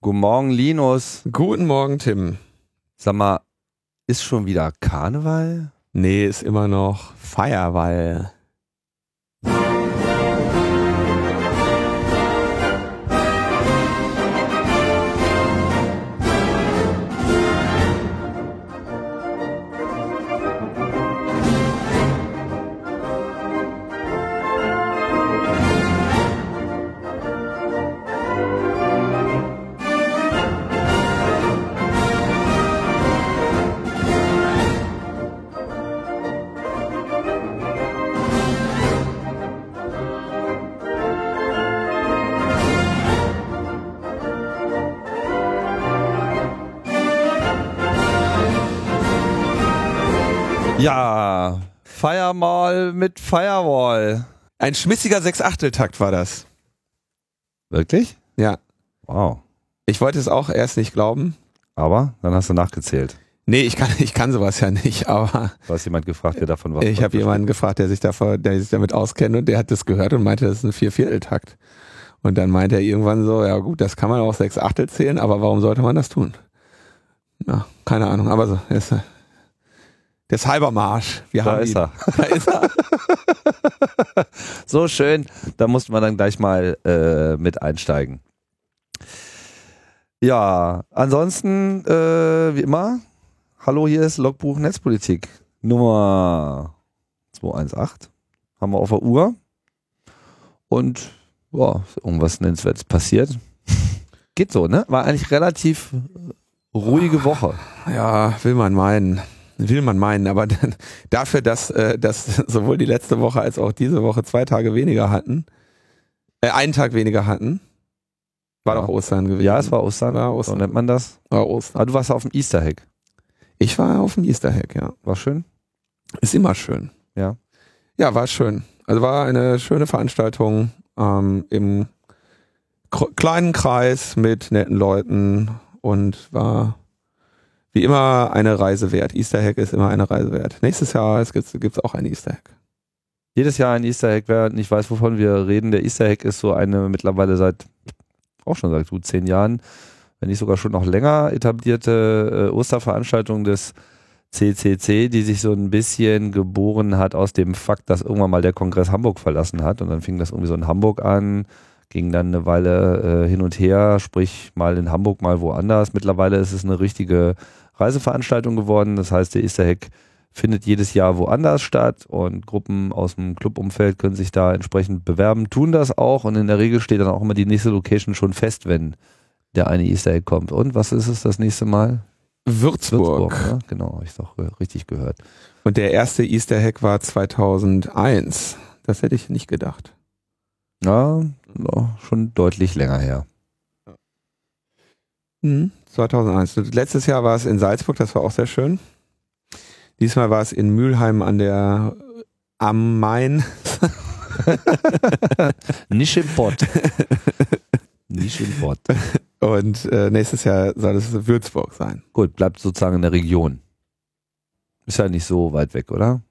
Guten Morgen, Linus. Guten Morgen, Tim. Sag mal, ist schon wieder Karneval? Nee, ist immer noch Feierwall. Mit Firewall. Ein schmissiger Sechsachteltakt war das. Wirklich? Ja. Wow. Ich wollte es auch erst nicht glauben. Aber dann hast du nachgezählt. Nee, ich kann, ich kann sowas ja nicht, aber Du hast jemand gefragt, der davon was ich habe jemanden gefragt, der sich, davor, der sich damit auskennt und der hat das gehört und meinte, das ist ein Viervierteltakt. Und dann meinte er irgendwann so, ja gut, das kann man auch sechs Achtel zählen, aber warum sollte man das tun? Ja, keine Ahnung, aber so, ist, der Cybermarsch. Wir Da haben ist ihn. er. Da ist er. So schön. Da mussten wir dann gleich mal äh, mit einsteigen. Ja, ansonsten, äh, wie immer, hallo, hier ist Logbuch Netzpolitik Nummer 218. Haben wir auf der Uhr. Und, ist irgendwas Nennenswertes passiert. Geht so, ne? War eigentlich relativ ruhige Woche. Ja, will man meinen. Will man meinen, aber dann, dafür, dass, äh, dass sowohl die letzte Woche als auch diese Woche zwei Tage weniger hatten, äh, einen Tag weniger hatten, war Ja. doch Ostern gewesen. Ja, es war Ostern. War So Ostern. nennt man das. War Ostern. Aber du warst auf dem Easter Hack. Ich war auf dem Easter Hack, ja. War schön. Ist immer schön. Ja. Ja, war schön. Also war eine schöne Veranstaltung ähm, im kleinen Kreis mit netten Leuten und war wie immer eine Reise wert. Easter Hack ist immer eine Reise wert. Nächstes Jahr gibt es auch ein Easter Hack. Jedes Jahr ein Easter Egg, wer nicht weiß, wovon wir reden. Der Easter Egg ist so eine mittlerweile seit, auch schon seit gut zehn Jahren, wenn nicht sogar schon noch länger etablierte äh, Osterveranstaltung des CCC, die sich so ein bisschen geboren hat aus dem Fakt, dass irgendwann mal der Kongress Hamburg verlassen hat und dann fing das irgendwie so in Hamburg an, ging dann eine Weile äh, hin und her, sprich mal in Hamburg, mal woanders. Mittlerweile ist es eine richtige Reiseveranstaltung geworden. Das heißt, der Easter Egg findet jedes Jahr woanders statt und Gruppen aus dem Clubumfeld können sich da entsprechend bewerben, tun das auch und in der Regel steht dann auch immer die nächste Location schon fest, wenn der eine Easter Egg kommt. Und was ist es das nächste Mal? Würzburg. ne? Genau, hab ich doch richtig gehört. Und der erste Easter Hack war 2001. Das hätte ich nicht gedacht. Ja, schon deutlich länger her. 2001. Und Letztes Jahr war es in Salzburg, das war auch sehr schön. Diesmal war es in Mülheim an der am Main. Nicht im Pott. Nicht im Pott. Und äh, nächstes Jahr soll es Würzburg sein. Gut, bleibt sozusagen in der Region. Ist ja nicht so weit weg, oder?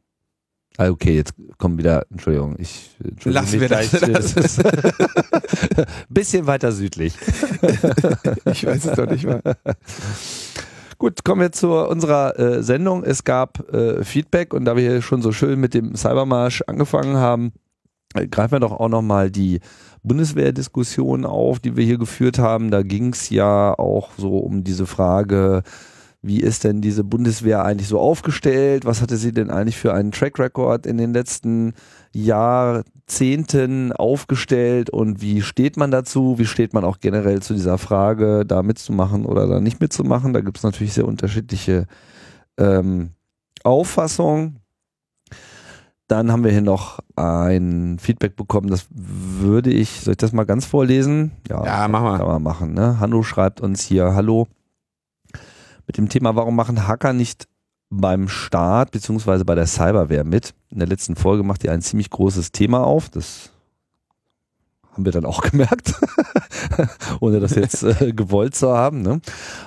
Ah, okay, jetzt kommen wieder, Entschuldigung, ich entschuldige Lassen mich wir das. Das bisschen weiter südlich. Ich weiß es doch nicht mal. Gut, kommen wir zu unserer äh, Sendung. Es gab äh, Feedback und da wir hier schon so schön mit dem Cybermarsch angefangen haben, äh, greifen wir doch auch nochmal die Bundeswehrdiskussion auf, die wir hier geführt haben. Da ging es ja auch so um diese Frage, wie ist denn diese Bundeswehr eigentlich so aufgestellt? Was hatte sie denn eigentlich für einen Track Record in den letzten Jahrzehnten aufgestellt und wie steht man dazu? Wie steht man auch generell zu dieser Frage, da mitzumachen oder da nicht mitzumachen? Da gibt es natürlich sehr unterschiedliche ähm, Auffassungen. Dann haben wir hier noch ein Feedback bekommen, das würde ich, soll ich das mal ganz vorlesen? Ja, mach mal. Kann man machen, ne? Hanno schreibt uns hier, hallo, mit dem Thema, warum machen Hacker nicht beim Staat beziehungsweise bei der Cyberwehr mit? In der letzten Folge macht ihr ein ziemlich großes Thema auf, das haben wir dann auch gemerkt, ohne das jetzt äh, gewollt zu haben. Ne?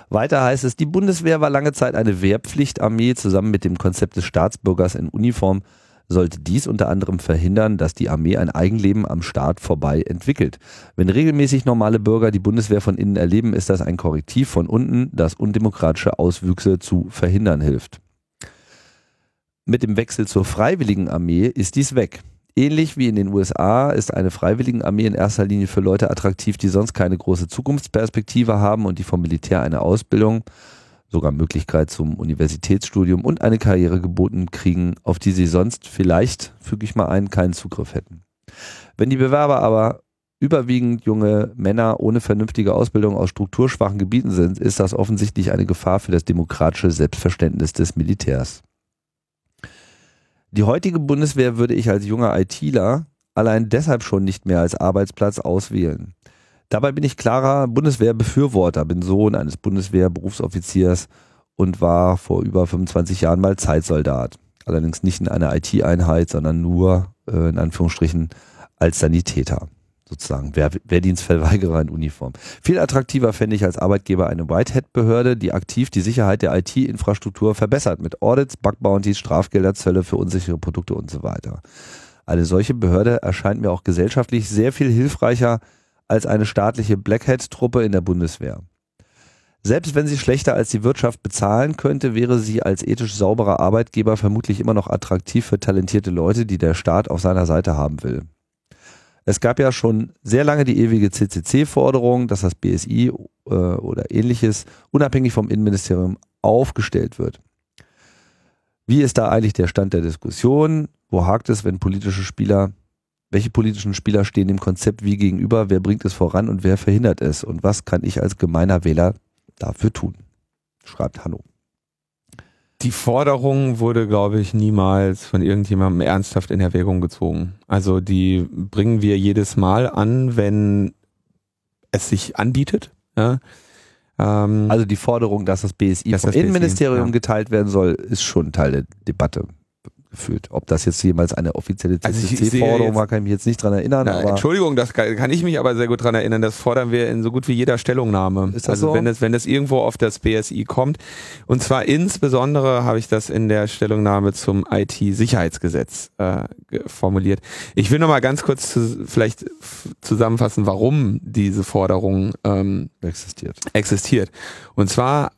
Weiter heißt es, die Bundeswehr war lange Zeit eine Wehrpflichtarmee. Zusammen mit dem Konzept des Staatsbürgers in Uniform sollte dies unter anderem verhindern, dass die Armee ein Eigenleben am Staat vorbei entwickelt. Wenn regelmäßig normale Bürger die Bundeswehr von innen erleben, ist das ein Korrektiv von unten, das undemokratische Auswüchse zu verhindern hilft. Mit dem Wechsel zur Freiwilligen Armee ist dies weg. Ähnlich wie in den USA ist eine Freiwilligenarmee in erster Linie für Leute attraktiv, die sonst keine große Zukunftsperspektive haben und die vom Militär eine Ausbildung, sogar Möglichkeit zum Universitätsstudium und eine Karriere geboten kriegen, auf die sie sonst vielleicht, füge ich mal ein, keinen Zugriff hätten. Wenn die Bewerber aber überwiegend junge Männer ohne vernünftige Ausbildung aus strukturschwachen Gebieten sind, ist das offensichtlich eine Gefahr für das demokratische Selbstverständnis des Militärs. Die heutige Bundeswehr würde ich als junger ITler allein deshalb schon nicht mehr als Arbeitsplatz auswählen. Dabei bin ich klarer Bundeswehrbefürworter, bin Sohn eines Bundeswehrberufsoffiziers und war vor über 25 Jahren mal Zeitsoldat. Allerdings nicht in einer IT-Einheit, sondern nur äh, in Anführungsstrichen als Sanitäter sozusagen Wehr, Wehrdienstverweigerer in Uniform. Viel attraktiver fände ich als Arbeitgeber eine Whitehead-Behörde, die aktiv die Sicherheit der IT-Infrastruktur verbessert mit Audits, Bug-Bounties, Strafgelder, Zölle für unsichere Produkte und so weiter. Eine solche Behörde erscheint mir auch gesellschaftlich sehr viel hilfreicher als eine staatliche Blackhead-Truppe in der Bundeswehr. Selbst wenn sie schlechter als die Wirtschaft bezahlen könnte, wäre sie als ethisch sauberer Arbeitgeber vermutlich immer noch attraktiv für talentierte Leute, die der Staat auf seiner Seite haben will. Es gab ja schon sehr lange die ewige CCC-Forderung, dass das BSI äh, oder ähnliches unabhängig vom Innenministerium aufgestellt wird. Wie ist da eigentlich der Stand der Diskussion? Wo hakt es, wenn politische Spieler, welche politischen Spieler stehen dem Konzept wie gegenüber? Wer bringt es voran und wer verhindert es? Und was kann ich als gemeiner Wähler dafür tun? Schreibt Hanno. Die Forderung wurde, glaube ich, niemals von irgendjemandem ernsthaft in Erwägung gezogen. Also die bringen wir jedes Mal an, wenn es sich anbietet. Ja. Ähm, also die Forderung, dass das BSI dass vom das Innenministerium BSI, ja. geteilt werden soll, ist schon Teil der Debatte gefühlt. Ob das jetzt jemals eine offizielle CCC-Forderung also war, kann ich mich jetzt nicht dran erinnern. Na, Entschuldigung, das kann, kann, ich mich aber sehr gut dran erinnern. Das fordern wir in so gut wie jeder Stellungnahme. Ist das also so? wenn es wenn es irgendwo auf das BSI kommt. Und zwar insbesondere habe ich das in der Stellungnahme zum IT-Sicherheitsgesetz äh, formuliert. Ich will noch mal ganz kurz zu, vielleicht zusammenfassen, warum diese Forderung ähm, existiert. Existiert. Und zwar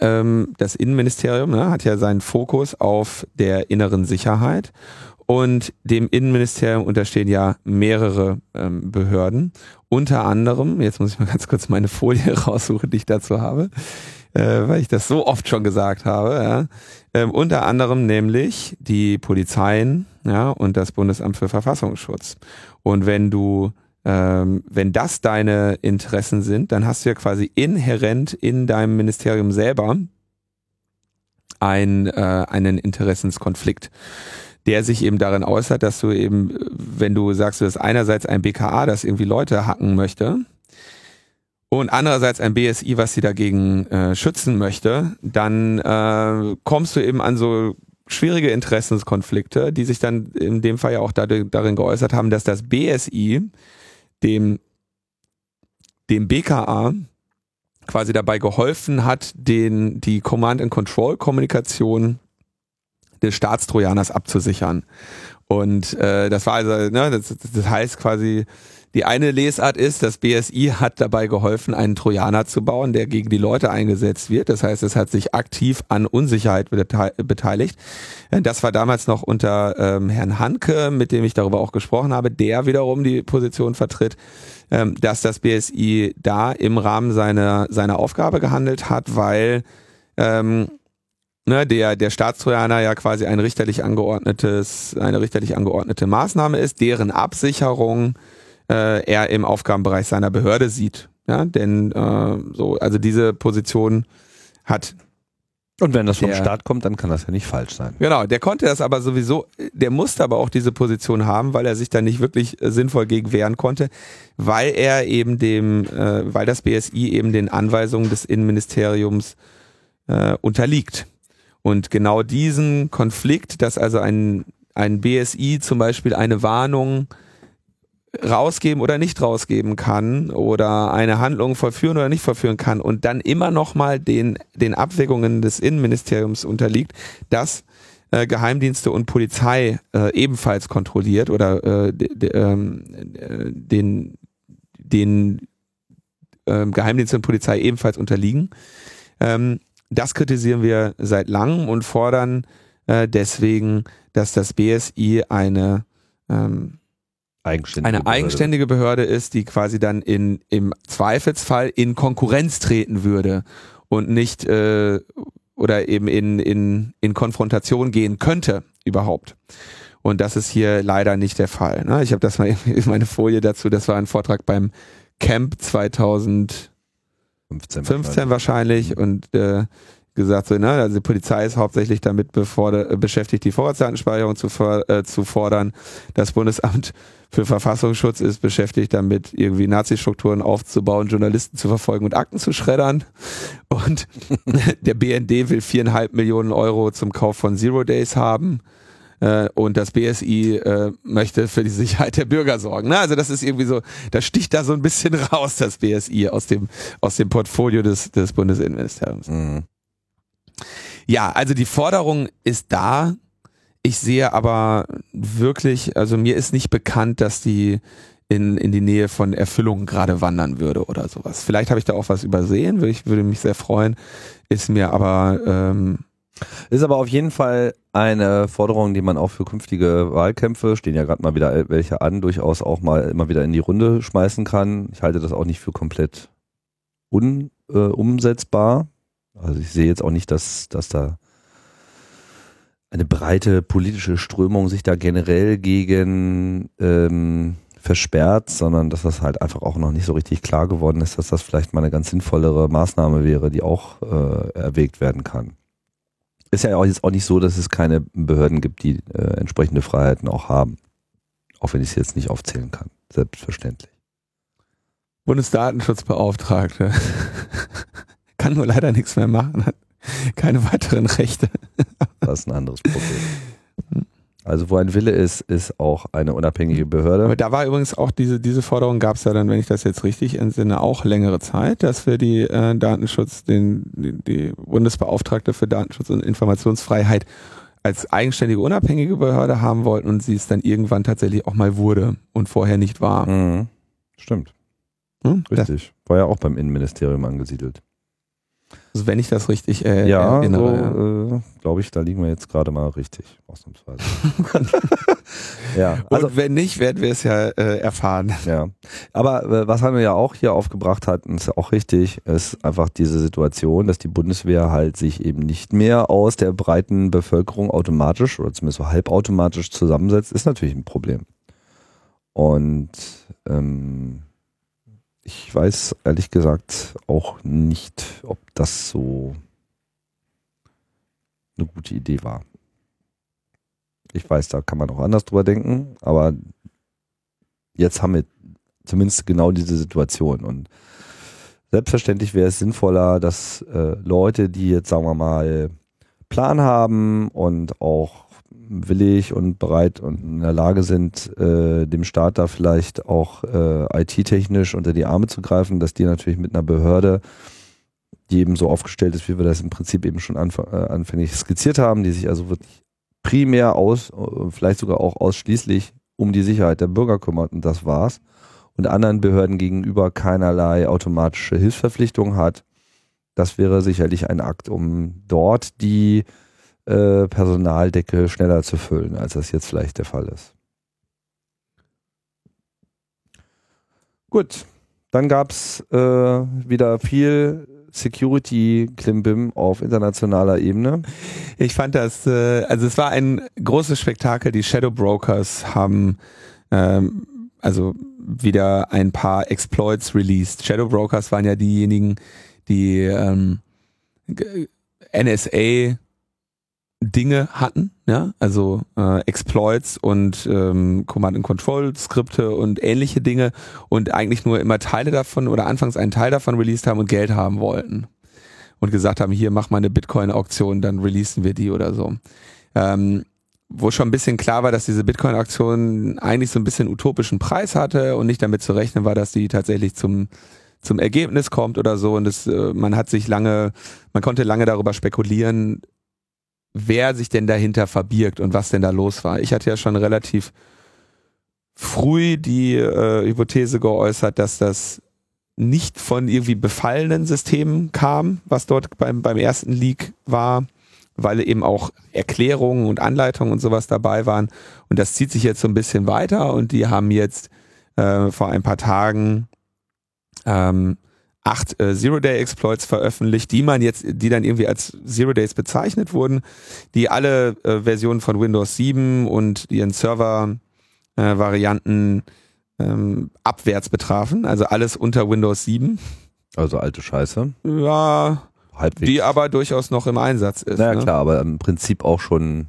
ähm, das Innenministerium ne, hat ja seinen Fokus auf der inneren Sicherheit und dem Innenministerium unterstehen ja mehrere ähm, Behörden. Unter anderem, jetzt muss ich mal ganz kurz meine Folie raussuchen, die ich dazu habe, äh, weil ich das so oft schon gesagt habe. Ja. Ähm, unter anderem nämlich die Polizeien ja, und das Bundesamt für Verfassungsschutz. Und wenn du ähm, wenn das deine Interessen sind, dann hast du ja quasi inhärent in deinem Ministerium selber ein, äh, einen Interessenskonflikt, der sich eben darin äußert, dass du eben, wenn du sagst, du hast einerseits ein BKA, das irgendwie Leute hacken möchte, und andererseits ein BSI, was sie dagegen äh, schützen möchte, dann äh, kommst du eben an so schwierige Interessenskonflikte, die sich dann in dem Fall ja auch darin geäußert haben, dass das BSI dem, dem BKA quasi dabei geholfen hat, den, die Command-and-Control-Kommunikation des Staatstrojaners abzusichern. Und äh, das war also, ne, das, das heißt quasi, die eine Lesart ist, das BSI hat dabei geholfen, einen Trojaner zu bauen, der gegen die Leute eingesetzt wird. Das heißt, es hat sich aktiv an Unsicherheit beteiligt. Das war damals noch unter ähm, Herrn Hanke, mit dem ich darüber auch gesprochen habe, der wiederum die Position vertritt, ähm, dass das BSI da im Rahmen seiner, seiner Aufgabe gehandelt hat, weil ähm, ne, der, der Staatstrojaner ja quasi ein richterlich angeordnetes, eine richterlich angeordnete Maßnahme ist, deren Absicherung äh, er im Aufgabenbereich seiner Behörde sieht. Ja, denn äh, so, also diese Position hat und wenn das vom der, Staat kommt, dann kann das ja nicht falsch sein. Genau, der konnte das aber sowieso, der musste aber auch diese Position haben, weil er sich da nicht wirklich äh, sinnvoll gegen wehren konnte, weil er eben dem, äh, weil das BSI eben den Anweisungen des Innenministeriums äh, unterliegt. Und genau diesen Konflikt, dass also ein, ein BSI zum Beispiel eine Warnung rausgeben oder nicht rausgeben kann oder eine Handlung vollführen oder nicht vollführen kann und dann immer noch mal den, den Abwägungen des Innenministeriums unterliegt, das äh, Geheimdienste und Polizei äh, ebenfalls kontrolliert oder äh, ähm, äh, den, den äh, Geheimdienste und Polizei ebenfalls unterliegen. Ähm, das kritisieren wir seit langem und fordern äh, deswegen, dass das BSI eine ähm, eigenständige eine eigenständige Behörde ist, die quasi dann in im Zweifelsfall in Konkurrenz treten würde und nicht äh, oder eben in, in, in Konfrontation gehen könnte überhaupt. Und das ist hier leider nicht der Fall. Ne? Ich habe das mal in meine Folie dazu, das war ein Vortrag beim Camp 2015 15 wahrscheinlich und äh, gesagt, so, ne, also die Polizei ist hauptsächlich damit befordert, beschäftigt, die Vorratsdatenspeicherung zu, äh, zu fordern. Das Bundesamt für Verfassungsschutz ist beschäftigt damit, irgendwie Nazi-Strukturen aufzubauen, Journalisten zu verfolgen und Akten zu schreddern. Und der BND will viereinhalb Millionen Euro zum Kauf von Zero Days haben. Äh, und das BSI äh, möchte für die Sicherheit der Bürger sorgen. Na, also das ist irgendwie so, das sticht da so ein bisschen raus, das BSI aus dem, aus dem Portfolio des, des Bundesinnenministeriums. Mhm. Ja, also die Forderung ist da. Ich sehe aber wirklich, also mir ist nicht bekannt, dass die in, in die Nähe von Erfüllung gerade wandern würde oder sowas. Vielleicht habe ich da auch was übersehen, ich würde mich sehr freuen, ist mir aber ähm, ist aber auf jeden Fall eine Forderung, die man auch für künftige Wahlkämpfe, stehen ja gerade mal wieder welche an, durchaus auch mal immer wieder in die Runde schmeißen kann. Ich halte das auch nicht für komplett unumsetzbar. Äh, also ich sehe jetzt auch nicht, dass, dass da eine breite politische Strömung sich da generell gegen ähm, versperrt, sondern dass das halt einfach auch noch nicht so richtig klar geworden ist, dass das vielleicht mal eine ganz sinnvollere Maßnahme wäre, die auch äh, erwägt werden kann. Ist ja auch jetzt auch nicht so, dass es keine Behörden gibt, die äh, entsprechende Freiheiten auch haben. Auch wenn ich es jetzt nicht aufzählen kann. Selbstverständlich. Bundesdatenschutzbeauftragte kann nur leider nichts mehr machen, hat keine weiteren Rechte. das ist ein anderes Problem. Also wo ein Wille ist, ist auch eine unabhängige Behörde. Aber da war übrigens auch diese, diese Forderung gab es ja dann, wenn ich das jetzt richtig entsinne, auch längere Zeit, dass wir die äh, Datenschutz, den, die, die Bundesbeauftragte für Datenschutz und Informationsfreiheit als eigenständige, unabhängige Behörde haben wollten und sie es dann irgendwann tatsächlich auch mal wurde und vorher nicht war. Mhm. Stimmt. Hm? Richtig. War ja auch beim Innenministerium angesiedelt. Also wenn ich das richtig äh, ja, erinnere. So, äh, glaube ich, da liegen wir jetzt gerade mal richtig, ausnahmsweise. ja, also Und wenn nicht, werden wir es ja äh, erfahren. Ja, aber äh, was haben wir ja auch hier aufgebracht hatten, ist auch richtig, ist einfach diese Situation, dass die Bundeswehr halt sich eben nicht mehr aus der breiten Bevölkerung automatisch oder zumindest so halbautomatisch zusammensetzt, ist natürlich ein Problem. Und ähm, ich weiß ehrlich gesagt auch nicht, ob das so eine gute Idee war. Ich weiß, da kann man auch anders drüber denken, aber jetzt haben wir zumindest genau diese Situation und selbstverständlich wäre es sinnvoller, dass äh, Leute, die jetzt sagen wir mal Plan haben und auch willig und bereit und in der Lage sind, äh, dem Staat da vielleicht auch äh, IT-technisch unter die Arme zu greifen, dass die natürlich mit einer Behörde, die eben so aufgestellt ist, wie wir das im Prinzip eben schon anf äh, anfänglich skizziert haben, die sich also wirklich primär aus, äh, vielleicht sogar auch ausschließlich um die Sicherheit der Bürger kümmert und das war's und anderen Behörden gegenüber keinerlei automatische Hilfsverpflichtung hat. Das wäre sicherlich ein Akt, um dort die äh, Personaldecke schneller zu füllen, als das jetzt vielleicht der Fall ist. Gut, dann gab es äh, wieder viel Security-Klimbim auf internationaler Ebene. Ich fand das, äh, also es war ein großes Spektakel. Die Shadow Brokers haben ähm, also wieder ein paar Exploits released. Shadow Brokers waren ja diejenigen, die ähm, NSA Dinge hatten, ja, also äh, Exploits und ähm, Command-and-Control-Skripte und ähnliche Dinge und eigentlich nur immer Teile davon oder anfangs einen Teil davon released haben und Geld haben wollten und gesagt haben, hier mach mal eine Bitcoin-Auktion, dann releasen wir die oder so. Ähm, wo schon ein bisschen klar war, dass diese Bitcoin-Auktion eigentlich so ein bisschen utopischen Preis hatte und nicht damit zu rechnen war, dass die tatsächlich zum zum Ergebnis kommt oder so und das, äh, man hat sich lange, man konnte lange darüber spekulieren, wer sich denn dahinter verbirgt und was denn da los war. Ich hatte ja schon relativ früh die äh, Hypothese geäußert, dass das nicht von irgendwie befallenen Systemen kam, was dort beim, beim ersten Leak war, weil eben auch Erklärungen und Anleitungen und sowas dabei waren. Und das zieht sich jetzt so ein bisschen weiter und die haben jetzt äh, vor ein paar Tagen ähm, acht äh, Zero-Day-Exploits veröffentlicht, die man jetzt, die dann irgendwie als Zero-Days bezeichnet wurden, die alle äh, Versionen von Windows 7 und ihren Server-Varianten äh, ähm, abwärts betrafen, also alles unter Windows 7. Also alte Scheiße. Ja, Halbwegs. die aber durchaus noch im Einsatz ist. Naja, ne? klar, aber im Prinzip auch schon,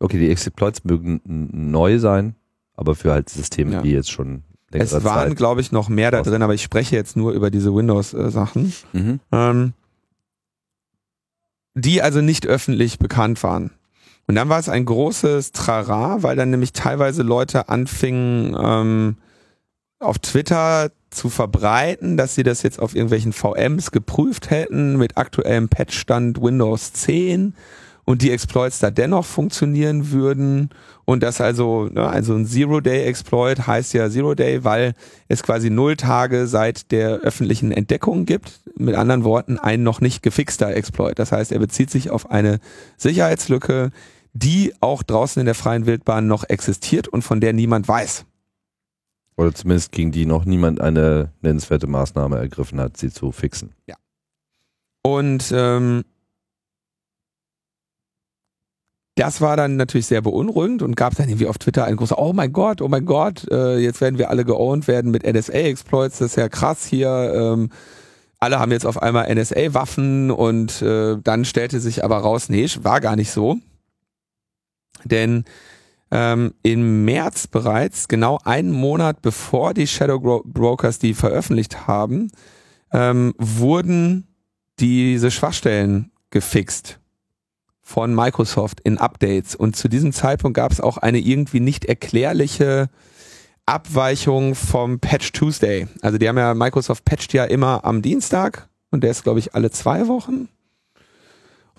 okay, die Exploits mögen neu sein, aber für halt Systeme, ja. die jetzt schon es waren, glaube ich, noch mehr da drin, aber ich spreche jetzt nur über diese Windows-Sachen, mhm. ähm, die also nicht öffentlich bekannt waren. Und dann war es ein großes Trara, weil dann nämlich teilweise Leute anfingen, ähm, auf Twitter zu verbreiten, dass sie das jetzt auf irgendwelchen VMs geprüft hätten mit aktuellem Patchstand Windows 10 und die Exploits da dennoch funktionieren würden und das also, ne, also ein Zero-Day-Exploit heißt ja Zero-Day, weil es quasi null Tage seit der öffentlichen Entdeckung gibt. Mit anderen Worten, ein noch nicht gefixter Exploit. Das heißt, er bezieht sich auf eine Sicherheitslücke, die auch draußen in der freien Wildbahn noch existiert und von der niemand weiß. Oder zumindest gegen die noch niemand eine nennenswerte Maßnahme ergriffen hat, sie zu fixen. Ja. Und ähm, das war dann natürlich sehr beunruhigend und gab dann irgendwie auf Twitter ein großer, oh mein Gott, oh mein Gott, äh, jetzt werden wir alle geowned werden mit NSA-Exploits, das ist ja krass hier. Ähm, alle haben jetzt auf einmal NSA-Waffen und äh, dann stellte sich aber raus, nee, war gar nicht so. Denn ähm, im März bereits, genau einen Monat bevor die Shadow Brokers die veröffentlicht haben, ähm, wurden diese Schwachstellen gefixt von Microsoft in Updates. Und zu diesem Zeitpunkt gab es auch eine irgendwie nicht erklärliche Abweichung vom Patch Tuesday. Also die haben ja, Microsoft patcht ja immer am Dienstag und der ist, glaube ich, alle zwei Wochen.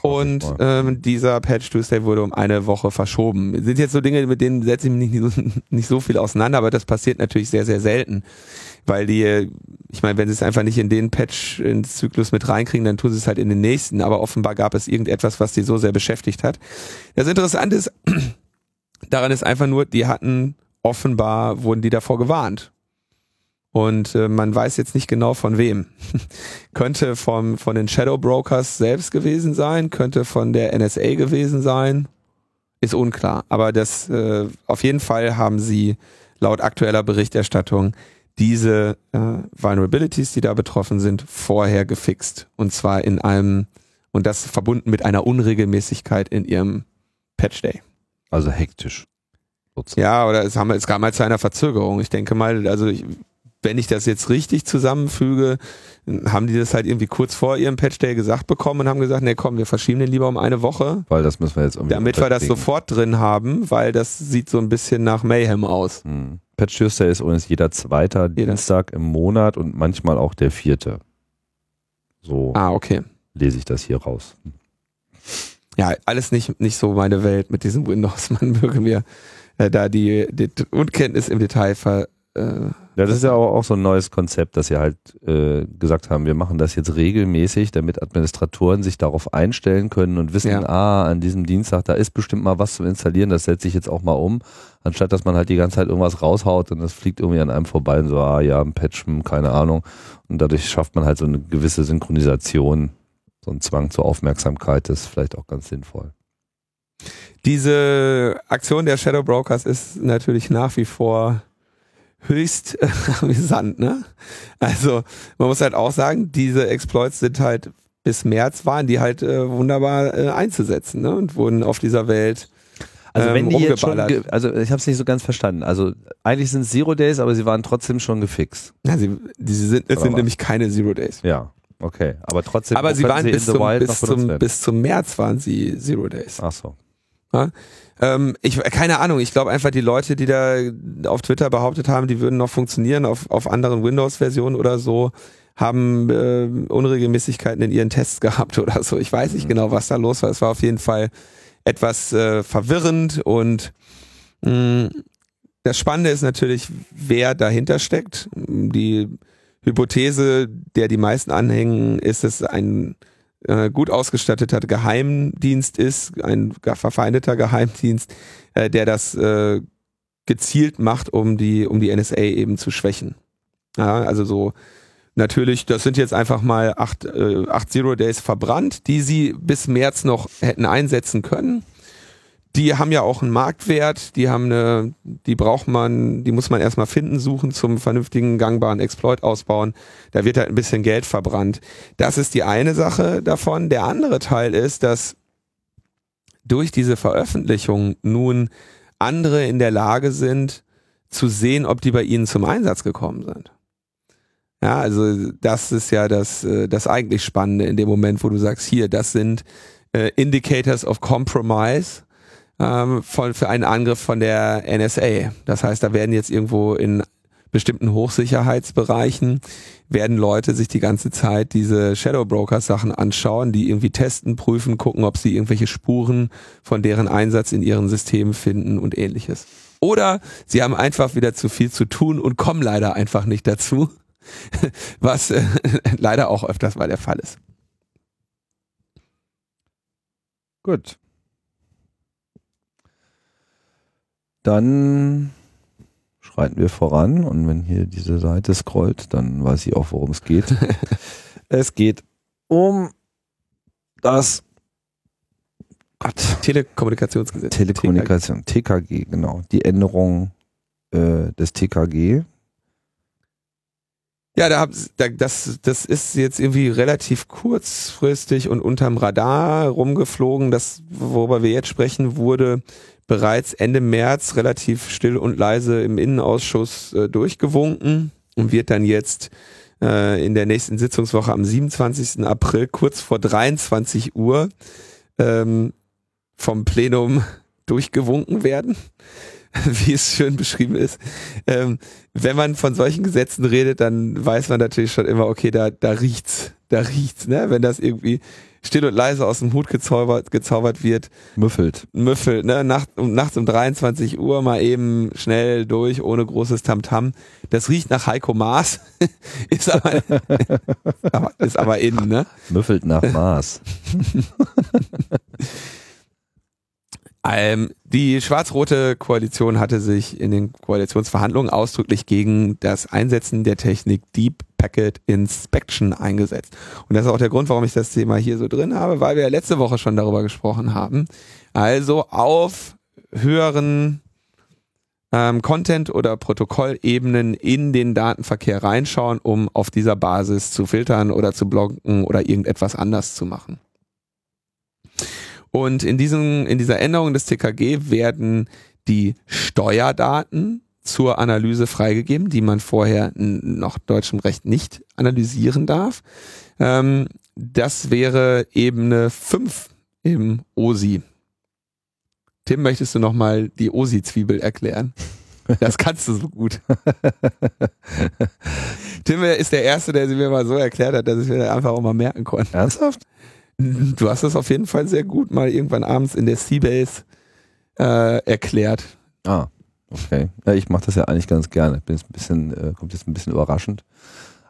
Und ähm, dieser Patch Tuesday wurde um eine Woche verschoben. Das sind jetzt so Dinge, mit denen setze ich mich nicht, nicht so viel auseinander, aber das passiert natürlich sehr, sehr selten weil die, ich meine, wenn sie es einfach nicht in den Patch ins Zyklus mit reinkriegen, dann tun sie es halt in den nächsten, aber offenbar gab es irgendetwas, was die so sehr beschäftigt hat. Das Interessante ist, daran ist einfach nur, die hatten offenbar, wurden die davor gewarnt. Und äh, man weiß jetzt nicht genau von wem. könnte vom, von den Shadow Brokers selbst gewesen sein, könnte von der NSA gewesen sein, ist unklar. Aber das äh, auf jeden Fall haben sie laut aktueller Berichterstattung diese äh, Vulnerabilities, die da betroffen sind, vorher gefixt. Und zwar in einem, und das verbunden mit einer Unregelmäßigkeit in ihrem Patch Day. Also hektisch. Sozusagen. Ja, oder es, haben, es kam mal zu einer Verzögerung. Ich denke mal, also ich, wenn ich das jetzt richtig zusammenfüge, haben die das halt irgendwie kurz vor ihrem Patch Day gesagt bekommen und haben gesagt, nee, komm, wir verschieben den lieber um eine Woche. Weil das müssen wir jetzt irgendwie Damit wir das sofort drin haben, weil das sieht so ein bisschen nach Mayhem aus. Hm. Patch Tuesday ist übrigens jeder zweite jeder. Dienstag im Monat und manchmal auch der vierte. So ah, okay. lese ich das hier raus. Ja, alles nicht, nicht so meine Welt mit diesem Windows. Man möge mir äh, da die, die Unkenntnis im Detail ver, ja, das ist ja auch, so ein neues Konzept, dass sie halt äh, gesagt haben, wir machen das jetzt regelmäßig, damit Administratoren sich darauf einstellen können und wissen, ja. ah, an diesem Dienstag, da ist bestimmt mal was zu installieren, das setze ich jetzt auch mal um, anstatt dass man halt die ganze Zeit irgendwas raushaut und das fliegt irgendwie an einem vorbei und so, ah ja, ein Patch, keine Ahnung. Und dadurch schafft man halt so eine gewisse Synchronisation, so ein Zwang zur Aufmerksamkeit, das ist vielleicht auch ganz sinnvoll. Diese Aktion der Shadow Brokers ist natürlich nach wie vor höchst äh, amüsant, ne? Also man muss halt auch sagen, diese Exploits sind halt bis März waren die halt äh, wunderbar äh, einzusetzen, ne? Und wurden auf dieser Welt also wenn ähm, die jetzt schon, also ich habe es nicht so ganz verstanden. Also eigentlich sind es Zero Days, aber sie waren trotzdem schon gefixt. Ja, sie, sie sind, es sind nämlich keine Zero Days. Ja, okay. Aber trotzdem. Aber sie waren bis zum, bis, zum, bis zum März waren sie Zero Days. Ach so. Ja? Ähm, ich, keine Ahnung, ich glaube einfach die Leute, die da auf Twitter behauptet haben, die würden noch funktionieren auf, auf anderen Windows-Versionen oder so, haben äh, Unregelmäßigkeiten in ihren Tests gehabt oder so. Ich weiß nicht mhm. genau, was da los war. Es war auf jeden Fall etwas äh, verwirrend und mh, das Spannende ist natürlich, wer dahinter steckt. Die Hypothese, der die meisten anhängen, ist, es ein äh, gut ausgestatteter Geheimdienst ist, ein verfeindeter Geheimdienst, äh, der das äh, gezielt macht, um die, um die NSA eben zu schwächen. Ja, also so natürlich, das sind jetzt einfach mal acht, äh, acht Zero Days verbrannt, die sie bis März noch hätten einsetzen können die haben ja auch einen Marktwert, die haben eine, die braucht man, die muss man erstmal finden, suchen zum vernünftigen gangbaren Exploit ausbauen. Da wird halt ein bisschen Geld verbrannt. Das ist die eine Sache davon. Der andere Teil ist, dass durch diese Veröffentlichung nun andere in der Lage sind, zu sehen, ob die bei ihnen zum Einsatz gekommen sind. Ja, also das ist ja das, äh, das eigentlich Spannende in dem Moment, wo du sagst, hier, das sind äh, Indicators of Compromise ähm, von, für einen Angriff von der NSA. Das heißt, da werden jetzt irgendwo in bestimmten Hochsicherheitsbereichen werden Leute sich die ganze Zeit diese Shadow Broker Sachen anschauen, die irgendwie testen, prüfen, gucken, ob sie irgendwelche Spuren von deren Einsatz in ihren Systemen finden und ähnliches. Oder sie haben einfach wieder zu viel zu tun und kommen leider einfach nicht dazu, was äh, leider auch öfters mal der Fall ist. Gut. Dann schreiten wir voran und wenn hier diese Seite scrollt, dann weiß ich auch, worum es geht. es geht um das Gott. Telekommunikationsgesetz. Telekommunikation, TKG. Genau. Die Änderung äh, des TKG. Ja, da, da, das, das ist jetzt irgendwie relativ kurzfristig und unterm Radar rumgeflogen. Das, worüber wir jetzt sprechen, wurde bereits Ende März relativ still und leise im Innenausschuss äh, durchgewunken und wird dann jetzt äh, in der nächsten Sitzungswoche am 27. April kurz vor 23 Uhr ähm, vom Plenum durchgewunken werden, wie es schön beschrieben ist. Ähm, wenn man von solchen Gesetzen redet, dann weiß man natürlich schon immer, okay, da, da riecht's, da riecht's, ne? Wenn das irgendwie still und leise aus dem Hut gezaubert, gezaubert wird. Müffelt. Müffelt, ne? Nacht, um, nachts um 23 Uhr mal eben schnell durch, ohne großes Tamtam. -Tam. Das riecht nach Heiko Maas, ist aber, ist aber innen, ne? Müffelt nach Maas. Ähm, die schwarz-rote Koalition hatte sich in den Koalitionsverhandlungen ausdrücklich gegen das Einsetzen der Technik Deep Packet Inspection eingesetzt. Und das ist auch der Grund, warum ich das Thema hier so drin habe, weil wir ja letzte Woche schon darüber gesprochen haben. Also auf höheren ähm, Content- oder Protokollebenen in den Datenverkehr reinschauen, um auf dieser Basis zu filtern oder zu blocken oder irgendetwas anders zu machen. Und in, diesem, in dieser Änderung des TKG werden die Steuerdaten zur Analyse freigegeben, die man vorher noch deutschem Recht nicht analysieren darf. Ähm, das wäre Ebene 5 im OSI. Tim, möchtest du nochmal die OSI-Zwiebel erklären? Das kannst du so gut. Tim ist der Erste, der sie mir mal so erklärt hat, dass ich mir einfach auch mal merken konnte. Ernsthaft? Du hast das auf jeden Fall sehr gut mal irgendwann abends in der Seabase äh, erklärt. Ah, okay. Ja, ich mache das ja eigentlich ganz gerne. Bin jetzt ein bisschen, äh, kommt jetzt ein bisschen überraschend.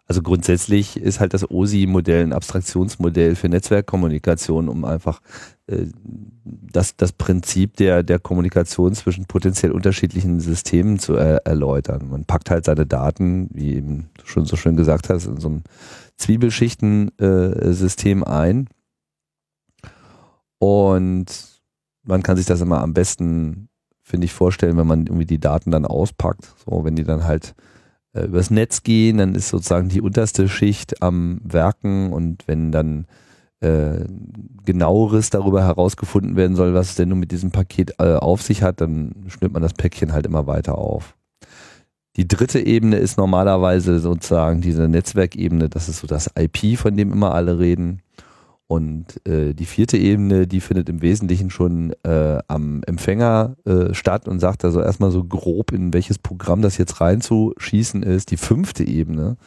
Also grundsätzlich ist halt das OSI-Modell ein Abstraktionsmodell für Netzwerkkommunikation, um einfach äh, das, das Prinzip der, der Kommunikation zwischen potenziell unterschiedlichen Systemen zu er, erläutern. Man packt halt seine Daten, wie eben schon so schön gesagt hast, in so einem Zwiebelschichtensystem äh, ein und man kann sich das immer am besten, finde ich, vorstellen, wenn man irgendwie die Daten dann auspackt. So, wenn die dann halt äh, übers Netz gehen, dann ist sozusagen die unterste Schicht am Werken und wenn dann äh, genaueres darüber herausgefunden werden soll, was es denn nun mit diesem Paket äh, auf sich hat, dann schnürt man das Päckchen halt immer weiter auf. Die dritte Ebene ist normalerweise sozusagen diese Netzwerkebene, das ist so das IP, von dem immer alle reden. Und äh, die vierte Ebene, die findet im Wesentlichen schon äh, am Empfänger äh, statt und sagt also erstmal so grob, in welches Programm das jetzt reinzuschießen ist. Die fünfte Ebene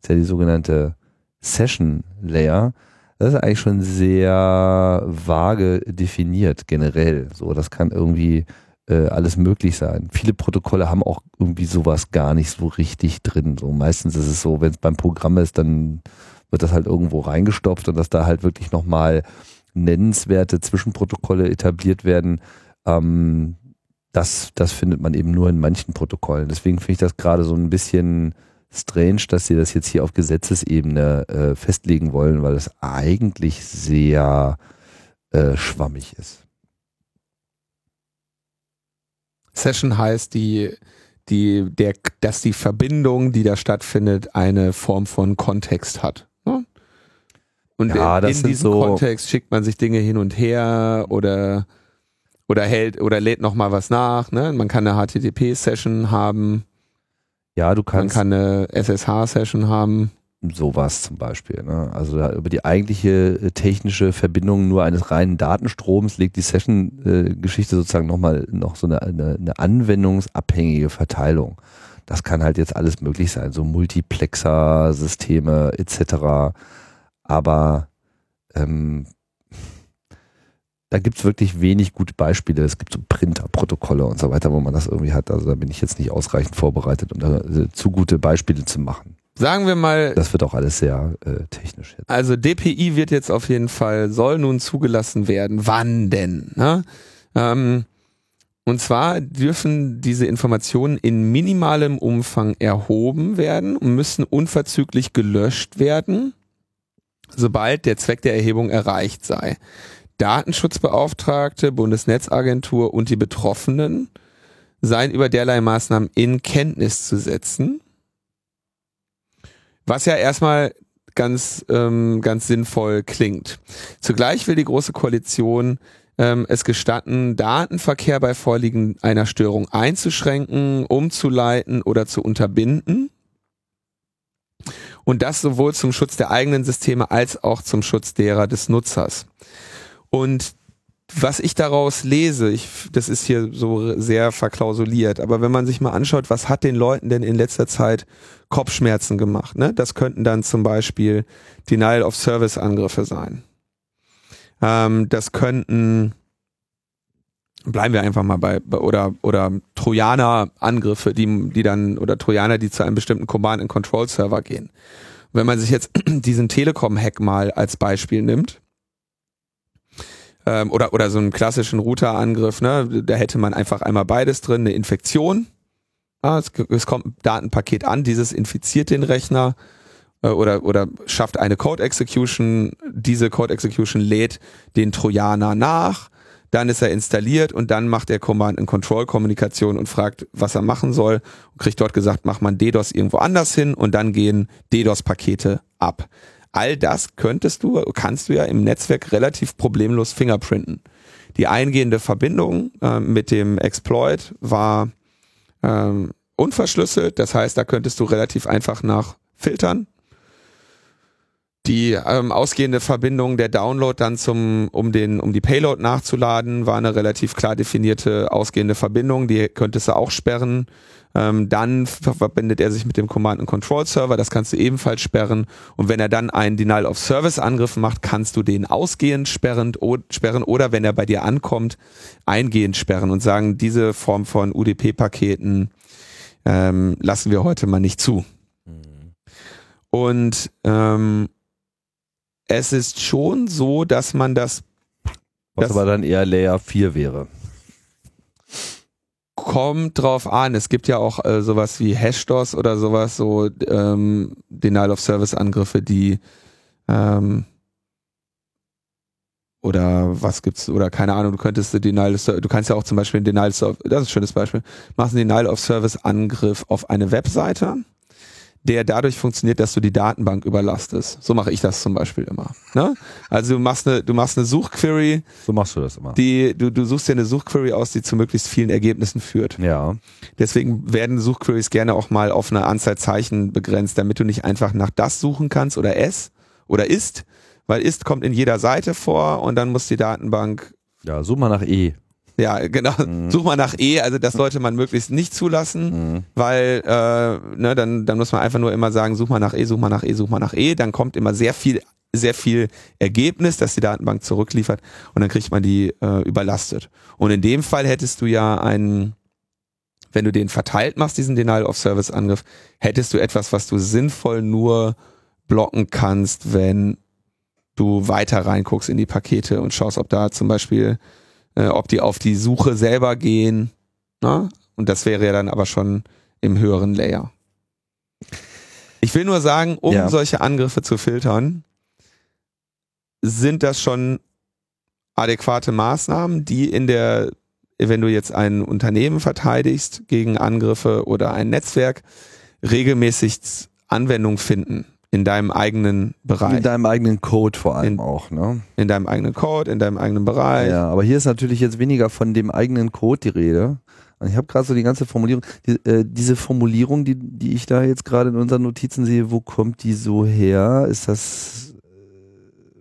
ist ja die sogenannte Session Layer. Das ist eigentlich schon sehr vage definiert generell. So, das kann irgendwie äh, alles möglich sein. Viele Protokolle haben auch irgendwie sowas gar nicht so richtig drin. So meistens ist es so, wenn es beim Programm ist, dann wird das halt irgendwo reingestopft und dass da halt wirklich nochmal nennenswerte Zwischenprotokolle etabliert werden. Ähm, das, das findet man eben nur in manchen Protokollen. Deswegen finde ich das gerade so ein bisschen strange, dass sie das jetzt hier auf Gesetzesebene äh, festlegen wollen, weil es eigentlich sehr äh, schwammig ist. Session heißt die, die, der, dass die Verbindung, die da stattfindet, eine Form von Kontext hat. Und Ja, in, diesem so- Kontext schickt man sich Dinge hin und her oder oder hält oder lädt noch mal was nach. Ne? Man kann eine HTTP-Session haben, Ja, du man kannst kann eine SSH-Session haben. sowas zum Beispiel. Ne? Also über die eigentliche äh, technische Verbindung nur eines reinen Datenstroms legt die Session-Geschichte sozusagen nochmal noch so eine, eine, eine anwendungsabhängige Verteilung. Das kann halt jetzt alles möglich sein, so Multiplexer-Systeme etc. Aber ähm, da gibt's wirklich wenig gute Beispiele. Es gibt so Printer-Protokolle und so weiter, wo man das irgendwie hat. Also da bin ich jetzt nicht ausreichend vorbereitet, um da äh, zu gute Beispiele zu machen. Sagen wir mal, Das wird auch alles sehr äh, technisch jetzt. Also DPI wird jetzt auf jeden Fall, soll nun zugelassen werden. Wann denn? Ne? Ähm, und zwar dürfen diese Informationen in minimalem Umfang erhoben werden und müssen unverzüglich gelöscht werden, sobald der Zweck der Erhebung erreicht sei. Datenschutzbeauftragte, Bundesnetzagentur und die Betroffenen seien über derlei Maßnahmen in Kenntnis zu setzen. Was ja erstmal ganz, ähm, ganz sinnvoll klingt. Zugleich will die Große Koalition ähm, es gestatten, Datenverkehr bei Vorliegen einer Störung einzuschränken, umzuleiten oder zu unterbinden. Und das sowohl zum Schutz der eigenen Systeme als auch zum Schutz derer des Nutzers. Und was ich daraus lese, ich, das ist hier so sehr verklausuliert, aber wenn man sich mal anschaut, was hat den Leuten denn in letzter Zeit Kopfschmerzen gemacht? Ne? Das könnten dann zum Beispiel Denial of Service Angriffe sein. Ähm, das könnten, bleiben wir einfach mal bei, bei oder, oder Trojaner-Angriffe, die, die dann, oder Trojaner, die zu einem bestimmten Command-and-Control-Server gehen. Wenn man sich jetzt diesen Telekom-Hack mal als Beispiel nimmt, ähm, oder, oder so einen klassischen Router-Angriff, ne, da hätte man einfach einmal beides drin, eine Infektion, ah, es, es kommt ein Datenpaket an, dieses infiziert den Rechner, äh, oder, oder schafft eine Code Execution, diese Code Execution lädt den Trojaner nach, dann ist er installiert und dann macht er Command and Control Kommunikation und fragt, was er machen soll und kriegt dort gesagt, mach man DDoS irgendwo anders hin und dann gehen DDoS Pakete ab. All das könntest du, kannst du ja im Netzwerk relativ problemlos fingerprinten. Die eingehende Verbindung äh, mit dem Exploit war ähm, unverschlüsselt, das heißt, da könntest du relativ einfach nach filtern. Die ähm, ausgehende Verbindung der Download dann zum, um den, um die Payload nachzuladen, war eine relativ klar definierte ausgehende Verbindung, die könntest du auch sperren. Ähm, dann ver- verbindet er sich mit dem Command and Control Server, das kannst du ebenfalls sperren. Und wenn er dann einen Denial of Service Angriff macht, kannst du den ausgehend sperrend, o- sperren oder wenn er bei dir ankommt, eingehend sperren und sagen, diese Form von UDP-Paketen ähm, lassen wir heute mal nicht zu. Und ähm, es ist schon so, dass man das Was Das- aber dann eher Layer 4 wäre. kommt drauf an. Es gibt ja auch äh, sowas wie Hashdos oder sowas, so ähm, Denial of Service Angriffe, die ähm, oder was gibt's oder keine Ahnung. Du könntest Denial of du kannst ja auch zum Beispiel einen Denial of Service, das ist ein schönes Beispiel, machst einen Denial of Service Angriff auf eine Webseite, der dadurch funktioniert, dass du die Datenbank überlastest. So mache ich das zum Beispiel immer. Ne? Also du machst eine du machst eine Suchquery So machst du das immer. die, du, du suchst dir eine Suchquery aus, die zu möglichst vielen Ergebnissen führt. ja. Deswegen werden Suchqueries gerne auch mal auf eine Anzahl Zeichen begrenzt, damit du nicht einfach nach das suchen kannst oder es oder ist, weil ist kommt in jeder Seite vor und dann muss die Datenbank, Ja, such mal nach E. ja genau, such mal nach E, also das sollte man möglichst nicht zulassen, Mhm. weil äh, ne, dann, dann muss man einfach nur immer sagen, such mal nach E, such mal nach E, such mal nach E, dann kommt immer sehr viel sehr viel Ergebnis, das die Datenbank zurückliefert und dann kriegt man die äh, überlastet. Und in dem Fall hättest du ja einen, wenn du den verteilt machst, diesen Denial of Service Angriff, hättest du etwas, was du sinnvoll nur blocken kannst, wenn du weiter reinguckst in die Pakete und schaust, ob da zum Beispiel, äh, ob die auf die Suche selber gehen. Na? Und das wäre ja dann aber schon im höheren Layer. Ich will nur sagen, um ja. solche Angriffe zu filtern, sind das schon adäquate Maßnahmen, die in der, wenn du jetzt ein Unternehmen verteidigst gegen Angriffe oder ein Netzwerk, regelmäßig Anwendung finden in deinem eigenen Bereich. In deinem eigenen Code vor allem in, auch, ne? In deinem eigenen Code, in deinem eigenen Bereich. Ja, aber hier ist natürlich jetzt weniger von dem eigenen Code die Rede. Ich habe gerade so die ganze Formulierung, die, äh, diese Formulierung, die, die ich da jetzt gerade in unseren Notizen sehe, wo kommt die so her? Ist das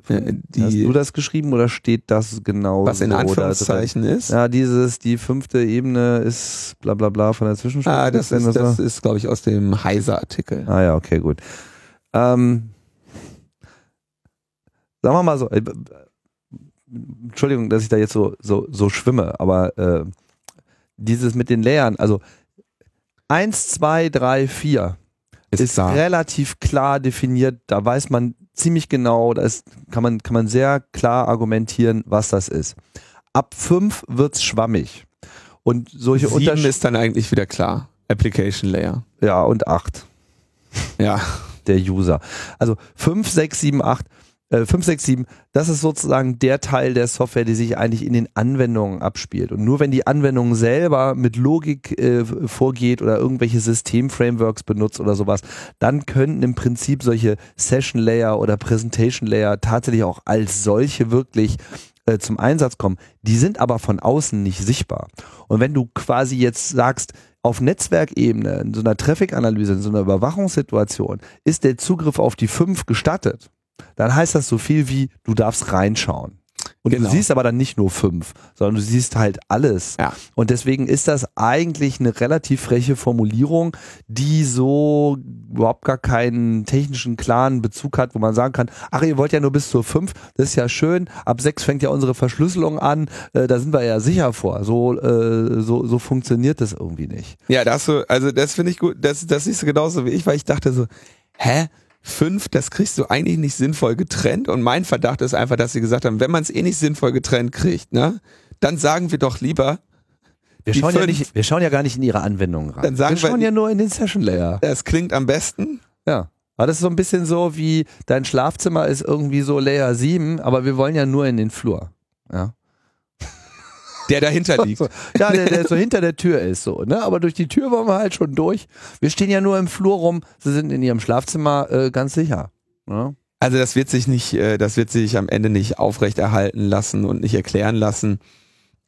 äh, die, Hast du das geschrieben oder steht das genau Was in Anführungszeichen ist? Ja, dieses, die fünfte Ebene ist bla bla bla von der Zwischenstufe. Ah, das ist, das ist glaube ich, aus dem Heiser-Artikel. Ah ja, okay, gut. Ähm, sagen wir mal so, äh, Entschuldigung, dass ich da jetzt so, so, so schwimme, aber äh, dieses mit den Layern, also eins, zwei, drei, vier ist, ist relativ klar definiert, da weiß man ziemlich genau, da ist, kann, man, kann man sehr klar argumentieren, was das ist. Ab fünf wird's schwammig. Und solche Sieben ist dann eigentlich wieder klar. Application Layer. Ja, und acht. Ja der User. Also 5, 6, 7, 8, äh, 5, 6, 7, das ist sozusagen der Teil der Software, die sich eigentlich in den Anwendungen abspielt. Und nur wenn die Anwendung selber mit Logik äh, vorgeht oder irgendwelche System-Frameworks benutzt oder sowas, dann könnten im Prinzip solche Session Layer oder Presentation Layer tatsächlich auch als solche wirklich äh, zum Einsatz kommen. Die sind aber von außen nicht sichtbar. Und wenn du quasi jetzt sagst, auf Netzwerkebene, in so einer Traffic-Analyse, in so einer Überwachungssituation, ist der Zugriff auf die 5 gestattet, dann heißt das so viel wie, du darfst reinschauen. Und genau. du siehst aber dann nicht nur fünf, sondern du siehst halt alles. Ja. Und deswegen ist das eigentlich eine relativ freche Formulierung, die so überhaupt gar keinen technischen klaren Bezug hat, wo man sagen kann, ach, ihr wollt ja nur bis zur fünf, das ist ja schön, ab sechs fängt ja unsere Verschlüsselung an, äh, da sind wir ja sicher vor. So, äh, so, so funktioniert das irgendwie nicht. Ja, das so, also das finde ich gut, das, das siehst du genauso wie ich, weil ich dachte so, hä? Fünf, das kriegst du eigentlich nicht sinnvoll getrennt. Und mein Verdacht ist einfach, dass sie gesagt haben, wenn man es eh nicht sinnvoll getrennt kriegt, ne, dann sagen wir doch lieber. Wir schauen, ja nicht, wir schauen ja gar nicht in ihre Anwendungen rein. Dann sagen wir schauen wir, ja nur in den Session Layer. Das klingt am besten. Ja. Aber das ist so ein bisschen so wie dein Schlafzimmer ist irgendwie so Layer 7, aber wir wollen ja nur in den Flur. Ja der dahinter liegt. ja, der, der so hinter der Tür ist, so, ne? Aber durch die Tür wollen wir halt schon durch. Wir stehen ja nur im Flur rum, sie sind in ihrem Schlafzimmer äh, ganz sicher. Ne? Also das wird sich nicht, äh, das wird sich am Ende nicht aufrechterhalten lassen und nicht erklären lassen,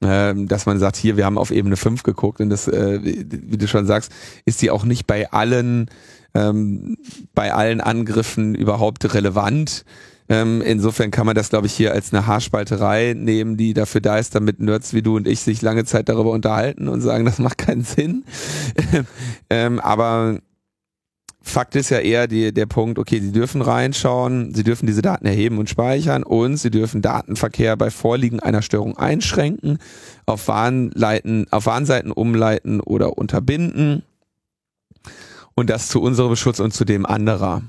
äh, dass man sagt, hier, wir haben auf Ebene 5 geguckt und das, äh, wie du schon sagst, ist die auch nicht bei allen, ähm, bei allen Angriffen überhaupt relevant. Ähm, insofern kann man das, glaube ich, hier als eine Haarspalterei nehmen, die dafür da ist, damit Nerds wie du und ich sich lange Zeit darüber unterhalten und sagen, das macht keinen Sinn. ähm, aber Fakt ist ja eher die, der Punkt, okay, sie dürfen reinschauen, sie dürfen diese Daten erheben und speichern und sie dürfen Datenverkehr bei Vorliegen einer Störung einschränken, auf, Warnleiten, auf Warnseiten umleiten oder unterbinden und das zu unserem Schutz und zu dem anderer.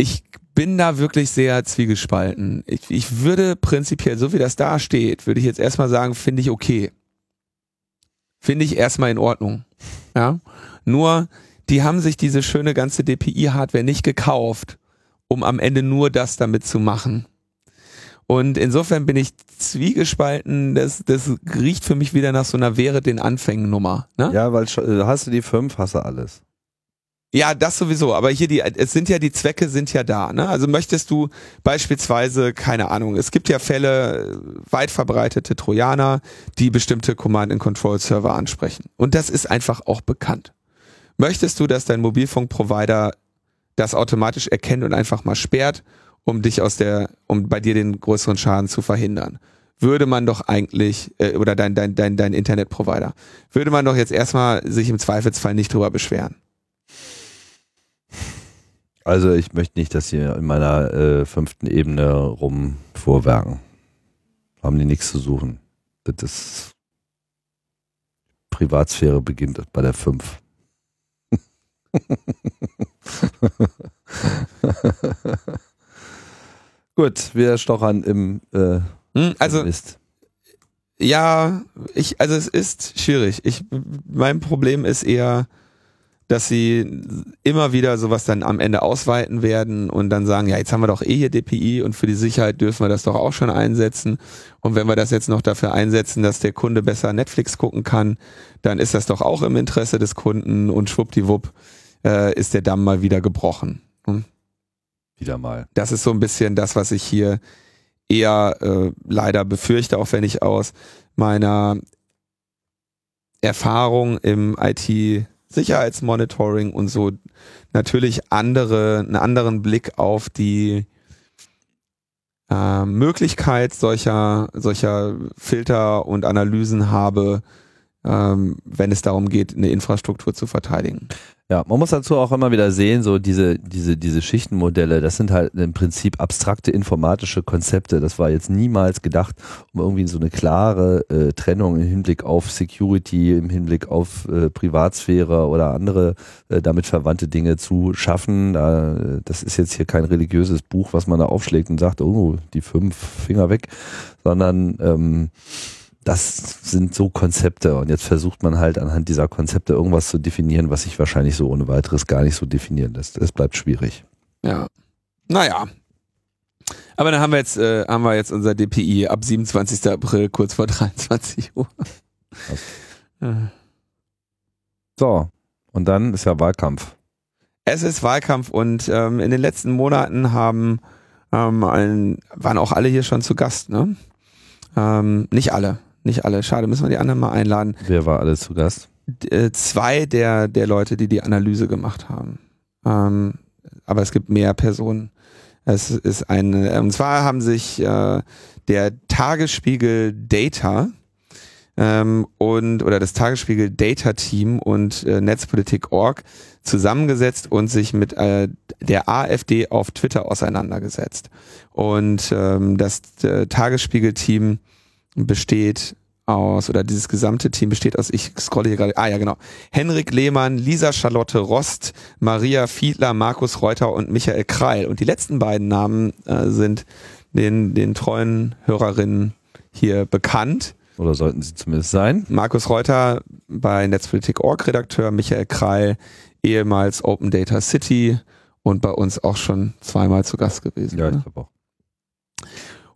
Ich bin da wirklich sehr zwiegespalten. Ich, ich würde prinzipiell, so wie das da steht, würde ich jetzt erstmal sagen, finde ich okay. Finde ich erstmal in Ordnung. Ja. Nur, die haben sich diese schöne ganze DPI-Hardware nicht gekauft, um am Ende nur das damit zu machen. Und insofern bin ich zwiegespalten. Das, das riecht für mich wieder nach so einer Wäre den Anfängen Nummer. Ne? Ja, weil äh, hast du die fünf, hast du alles. Ja, das sowieso. Aber hier die, es sind ja die Zwecke sind ja da. Ne? Also möchtest du beispielsweise, keine Ahnung, es gibt ja Fälle, weit verbreitete Trojaner, die bestimmte Command-and-Control-Server ansprechen. Und das ist einfach auch bekannt. Möchtest du, dass dein Mobilfunkprovider das automatisch erkennt und einfach mal sperrt, um dich aus der, um bei dir den größeren Schaden zu verhindern? Würde man doch eigentlich, äh, oder dein, dein, dein, dein Internetprovider, würde man doch jetzt erstmal sich im Zweifelsfall nicht drüber beschweren. Also ich möchte nicht, dass sie in meiner äh, fünften Ebene rum vorwerken. Haben die nichts zu suchen. Das ist Privatsphäre beginnt bei der 5. Gut, wir stochern im äh, Hm, also Mist. Ja, ich, also es ist schwierig. Ich, mein Problem ist eher, dass sie immer wieder sowas dann am Ende ausweiten werden und dann sagen, ja, jetzt haben wir doch eh hier DPI und für die Sicherheit dürfen wir das doch auch schon einsetzen. Und wenn wir das jetzt noch dafür einsetzen, dass der Kunde besser Netflix gucken kann, dann ist das doch auch im Interesse des Kunden und schwuppdiwupp äh, ist der Damm mal wieder gebrochen. Hm? Wieder mal. Das ist so ein bisschen das, was ich hier eher äh, leider befürchte, auch wenn ich aus meiner Erfahrung im IT-Sicherheitsmonitoring und so natürlich andere, einen anderen Blick auf die äh, Möglichkeit solcher, solcher Filter und Analysen habe, ähm, wenn es darum geht, eine Infrastruktur zu verteidigen. Ja, man muss dazu auch immer wieder sehen, so diese, diese, diese Schichtenmodelle, das sind halt im Prinzip abstrakte informatische Konzepte. Das war jetzt niemals gedacht, um irgendwie so eine klare äh, Trennung im Hinblick auf Security, im Hinblick auf äh, Privatsphäre oder andere äh, damit verwandte Dinge zu schaffen. Äh, das ist jetzt hier kein religiöses Buch, was man da aufschlägt und sagt, oh, die fünf Finger weg, sondern ähm, das sind so Konzepte und jetzt versucht man halt anhand dieser Konzepte irgendwas zu definieren, was sich wahrscheinlich so ohne weiteres gar nicht so definieren lässt. Es bleibt schwierig. Ja. Naja. Aber dann haben wir jetzt, äh, haben wir jetzt unser DPI ab 27. April, kurz vor 23 Uhr. Ja. So, und dann ist ja Wahlkampf. Es ist Wahlkampf und ähm, in den letzten Monaten haben ähm, ein, waren auch alle hier schon zu Gast, ne? Ähm, nicht alle, nicht alle. Schade, müssen wir die anderen mal einladen. Wer war alles zu Gast? D äh, zwei der, der Leute, die die Analyse gemacht haben. Ähm, aber es gibt mehr Personen. Es ist eine, und zwar haben sich äh, der Tagesspiegel Data ähm, und oder das Tagesspiegel Data Team und äh, Netzpolitik.org zusammengesetzt und sich mit äh, der AfD auf Twitter auseinandergesetzt. Und ähm, das äh, Tagesspiegel-Team besteht aus, oder dieses gesamte Team besteht aus, ich scrolle hier gerade, ah ja genau, Henrik Lehmann, Lisa Charlotte Rost, Maria Fiedler, Markus Reuter und Michael Kreil. Und die letzten beiden Namen äh, sind den, den treuen Hörerinnen hier bekannt. Oder sollten sie zumindest sein? Markus Reuter bei Netzpolitik.org Redakteur, Michael Kreil, ehemals Open Data City und bei uns auch schon zweimal zu Gast gewesen. Ja, ne? ich glaube auch.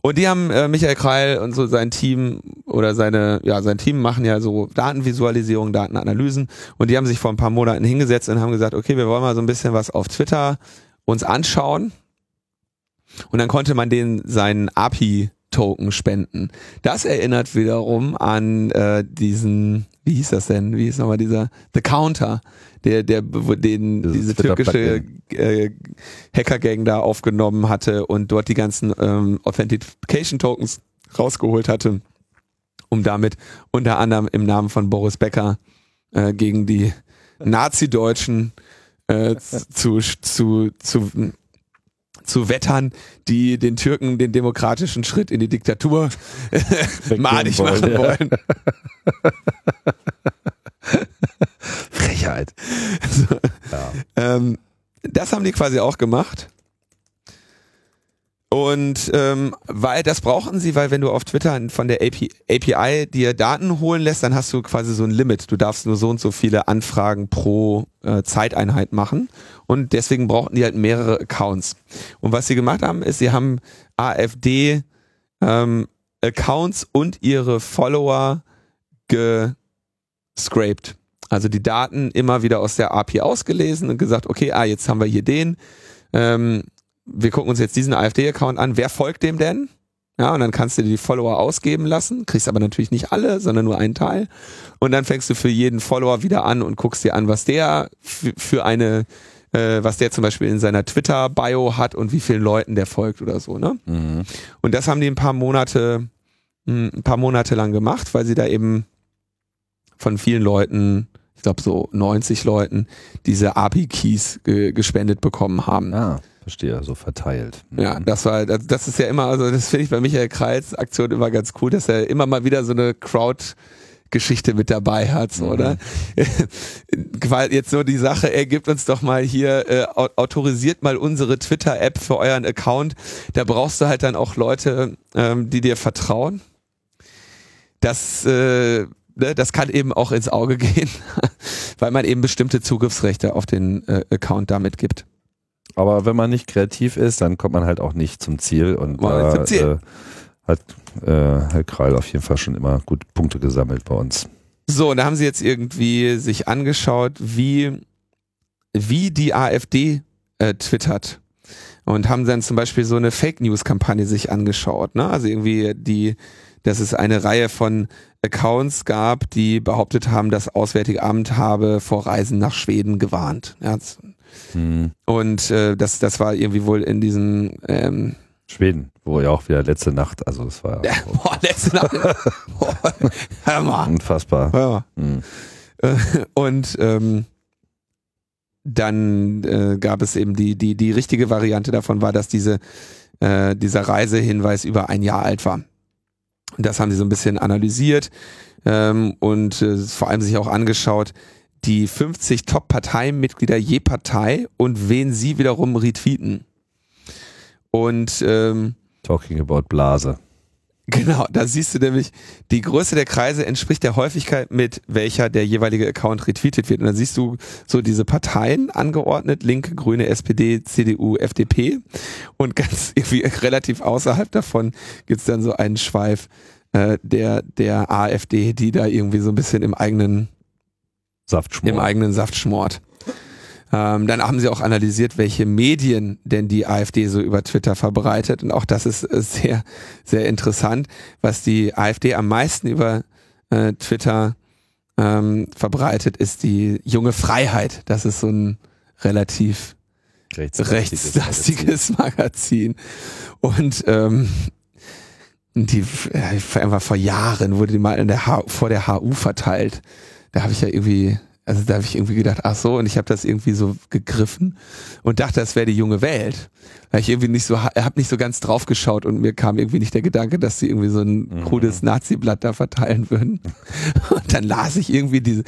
Und die haben äh, Michael Kreil und so sein Team oder seine, ja, sein Team machen ja so Datenvisualisierung, Datenanalysen und die haben sich vor ein paar Monaten hingesetzt und haben gesagt, okay, wir wollen mal so ein bisschen was auf Twitter uns anschauen. Und dann konnte man denen seinen API-Token spenden. Das erinnert wiederum an äh, diesen, wie hieß das denn? Wie hieß nochmal dieser The Counter, der, der den Dieses diese türkische äh, Hacker-Gang da aufgenommen hatte und dort die ganzen ähm, Authentication-Tokens rausgeholt hatte, um damit unter anderem im Namen von Boris Becker äh, gegen die Nazi-Deutschen äh, zu, zu, zu, zu wettern, die den Türken den demokratischen Schritt in die Diktatur madig wollen, machen wollen. Frechheit. Ja. Ähm, das haben die quasi auch gemacht. Und ähm, weil das brauchen sie, weil wenn du auf Twitter von der API, API dir Daten holen lässt, dann hast du quasi so ein Limit. Du darfst nur so und so viele Anfragen pro äh, Zeiteinheit machen. Und deswegen brauchten die halt mehrere Accounts. Und was sie gemacht haben, ist, sie haben AfD ähm, Accounts und ihre Follower gescraped. Also die Daten immer wieder aus der API ausgelesen und gesagt, okay, ah, jetzt haben wir hier den. Ähm, wir gucken uns jetzt diesen AfD-Account an. Wer folgt dem denn? Ja, und dann kannst du dir die Follower ausgeben lassen, kriegst aber natürlich nicht alle, sondern nur einen Teil. Und dann fängst du für jeden Follower wieder an und guckst dir an, was der für, eine, äh, was der zum Beispiel in seiner Twitter-Bio hat und wie vielen Leuten der folgt oder so, ne? Mhm. Und das haben die ein paar Monate, mh, ein paar Monate lang gemacht, weil sie da eben von vielen Leuten, ich glaube so 90 Leuten, diese API-Keys ge gespendet bekommen haben. Ah, verstehe, so verteilt. Ja, das war, das, das ist ja immer, also das finde ich bei Michael Kreis Aktion immer ganz cool, dass er immer mal wieder so eine Crowd Geschichte mit dabei hat, so, oder? Weil jetzt so die Sache, er gibt uns doch mal hier, äh, autorisiert mal unsere Twitter-App für euren Account. Da brauchst du halt dann auch Leute, ähm, die dir vertrauen. Das, äh, ne, das kann eben auch ins Auge gehen, weil man eben bestimmte Zugriffsrechte auf den äh, Account damit gibt. Aber wenn man nicht kreativ ist, dann kommt man halt auch nicht zum Ziel und Mal zum Ziel. Äh, hat äh, Herr Kreil auf jeden Fall schon immer gut Punkte gesammelt bei uns. So, und da haben sie jetzt irgendwie sich angeschaut, wie, wie die AfD äh, twittert. Und haben dann zum Beispiel so eine Fake News Kampagne sich angeschaut. Ne? Also irgendwie die, dass es eine Reihe von Accounts gab, die behauptet haben, das Auswärtige Amt habe vor Reisen nach Schweden gewarnt. Ja, hm. Und äh, das, das war irgendwie wohl in diesem ähm, Schweden, wo ja auch wieder letzte Nacht, also es war ja, boah, letzte Nacht. boah, hör mal. Unfassbar. Hör mal. Mhm. Und ähm, dann äh, gab es eben die, die, die richtige Variante davon war, dass diese, äh, dieser Reisehinweis über ein Jahr alt war. Und das haben sie so ein bisschen analysiert ähm, und äh, vor allem sich auch angeschaut, die 50 Top-Parteimitglieder je Partei und wen sie wiederum retweeten. Und ähm, Talking about Blase. Genau, da siehst du nämlich, die Größe der Kreise entspricht der Häufigkeit, mit welcher der jeweilige Account retweetet wird. Und dann siehst du so diese Parteien angeordnet, Linke, Grüne, SPD, CDU, FDP. Und ganz irgendwie relativ außerhalb davon gibt's dann so einen Schweif äh, der, der AfD, die da irgendwie so ein bisschen im eigenen Saft schmort. Im eigenen Saft schmort. Ähm, dann haben sie auch analysiert, welche Medien denn die AfD so über Twitter verbreitet. Und auch das ist äh, sehr, sehr interessant, was die AfD am meisten über äh, Twitter ähm, verbreitet, ist die junge Freiheit. Das ist so ein relativ rechtslastiges, rechtslastiges Magazin. Und ähm, die einfach vor Jahren wurde die mal in der H vor der HU verteilt. Da habe ich ja irgendwie also da habe ich irgendwie gedacht, ach so, und ich habe das irgendwie so gegriffen und dachte, das wäre die junge Welt. Weil ich irgendwie nicht so, habe nicht so ganz drauf geschaut und mir kam irgendwie nicht der Gedanke, dass sie irgendwie so ein mhm. krudes Nazi-Blatt da verteilen würden. Und dann las ich irgendwie diese,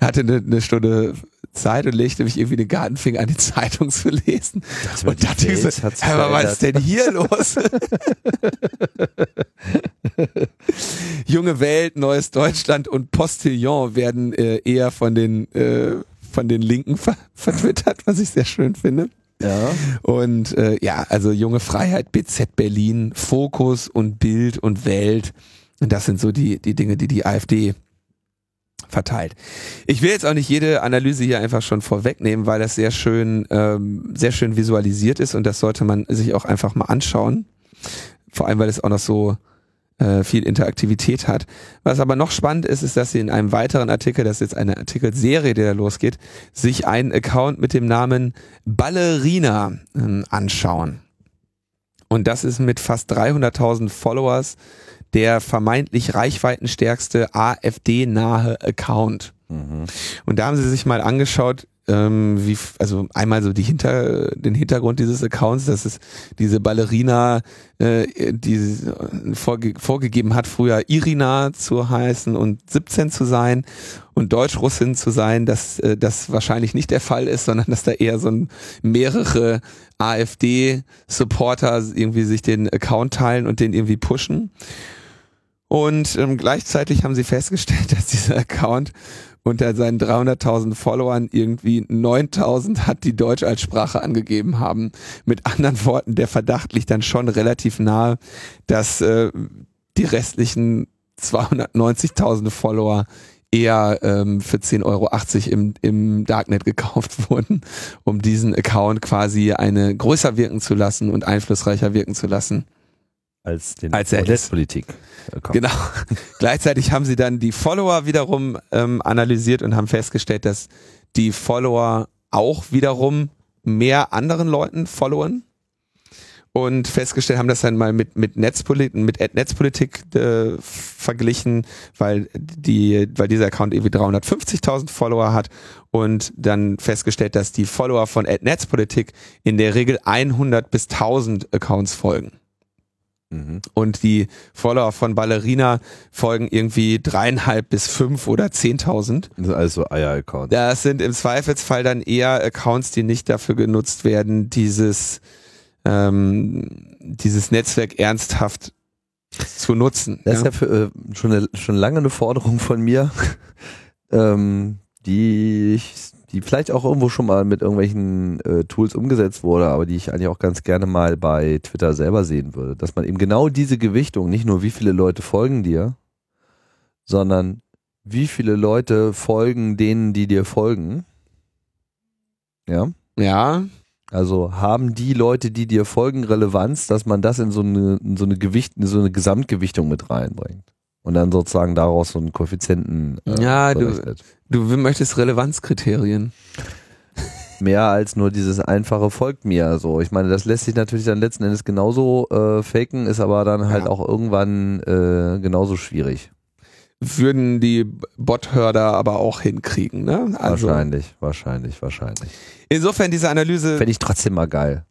hatte eine, eine Stunde Zeit und legte mich irgendwie den Gartenfinger an die Zeitung zu lesen. Und dachte ich so, aber was ist denn hier los? Junge Welt, Neues Deutschland und Postillon werden äh, eher von den, äh, von den Linken ver vertwittert, was ich sehr schön finde. Ja. Und äh, ja, also Junge Freiheit, BZ Berlin, Fokus und Bild und Welt. Und das sind so die, die Dinge, die die AfD verteilt. Ich will jetzt auch nicht jede Analyse hier einfach schon vorwegnehmen, weil das sehr schön, ähm, sehr schön visualisiert ist und das sollte man sich auch einfach mal anschauen. Vor allem, weil es auch noch so äh, viel Interaktivität hat. Was aber noch spannend ist, ist, dass sie in einem weiteren Artikel, das ist jetzt eine Artikelserie, der da losgeht, sich einen Account mit dem Namen Ballerina äh, anschauen. Und das ist mit fast 300.000 Followers der vermeintlich reichweitenstärkste AfD-nahe Account. Mhm. Und da haben sie sich mal angeschaut, ähm, wie, also einmal so die Hinter, den Hintergrund dieses Accounts, dass es diese Ballerina, äh, die vorge vorgegeben hat, früher Irina zu heißen und 17 zu sein und Deutsch-Russin zu sein, dass äh, das wahrscheinlich nicht der Fall ist, sondern dass da eher so ein, mehrere AfD-Supporter irgendwie sich den Account teilen und den irgendwie pushen. Und ähm, gleichzeitig haben sie festgestellt, dass dieser Account unter seinen 300.000 Followern irgendwie 9.000 hat, die Deutsch als Sprache angegeben haben. Mit anderen Worten, der Verdacht liegt dann schon relativ nahe, dass äh, die restlichen 290.000 Follower eher ähm, für 10,80 Euro im, im Darknet gekauft wurden, um diesen Account quasi eine größer wirken zu lassen und einflussreicher wirken zu lassen als den als er Politik. Äh, genau. Gleichzeitig haben sie dann die Follower wiederum ähm, analysiert und haben festgestellt, dass die Follower auch wiederum mehr anderen Leuten followen und festgestellt, haben das dann mal mit, mit Netzpolitik, mit Netzpolitik äh, verglichen, weil die, weil dieser Account irgendwie 350.000 Follower hat und dann festgestellt, dass die Follower von Netzpolitik in der Regel 100 bis 1000 Accounts folgen. Mhm. Und die Follower von Ballerina folgen irgendwie dreieinhalb bis fünf oder zehntausend. Das sind alles so Eier-Accounts. Das sind im Zweifelsfall dann eher Accounts, die nicht dafür genutzt werden, dieses ähm, dieses Netzwerk ernsthaft zu nutzen. Das ja? ist ja für, äh, schon, eine, schon lange eine Forderung von mir, ähm, die ich, die vielleicht auch irgendwo schon mal mit irgendwelchen äh, Tools umgesetzt wurde, aber die ich eigentlich auch ganz gerne mal bei Twitter selber sehen würde, dass man eben genau diese Gewichtung, nicht nur wie viele Leute folgen dir, sondern wie viele Leute folgen denen, die dir folgen. Ja. Ja. Also haben die Leute, die dir folgen, Relevanz, dass man das in so eine, in so eine Gewicht, in so eine Gesamtgewichtung mit reinbringt und dann sozusagen daraus so einen Koeffizienten. Äh, ja, du, du möchtest Relevanzkriterien. Mehr als nur dieses einfache folgt mir. So, ich meine, das lässt sich natürlich dann letzten Endes genauso äh, faken, ist aber dann halt ja. auch irgendwann äh, genauso schwierig würden die Bot-Hörder aber auch hinkriegen. Ne? Also wahrscheinlich, wahrscheinlich, wahrscheinlich. Insofern diese Analyse. Fände ich trotzdem mal geil.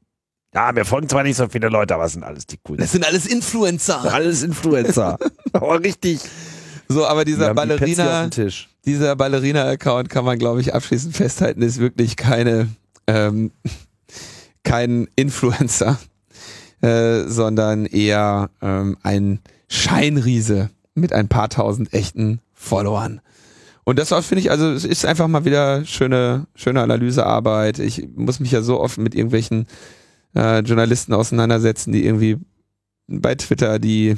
Ja, mir folgen zwar nicht so viele Leute, aber es sind alles die coolen. Das sind alles Influencer. Alles Influencer. aber richtig. So, aber dieser Ballerina, die dieser Ballerina-Account kann man, glaube ich, abschließend festhalten, ist wirklich keine, ähm, kein Influencer, äh, sondern eher ähm, ein Scheinriese mit ein paar tausend echten Followern. Und das finde ich, also es ist einfach mal wieder schöne, schöne Analysearbeit. Ich muss mich ja so oft mit irgendwelchen äh, Journalisten auseinandersetzen, die irgendwie bei Twitter die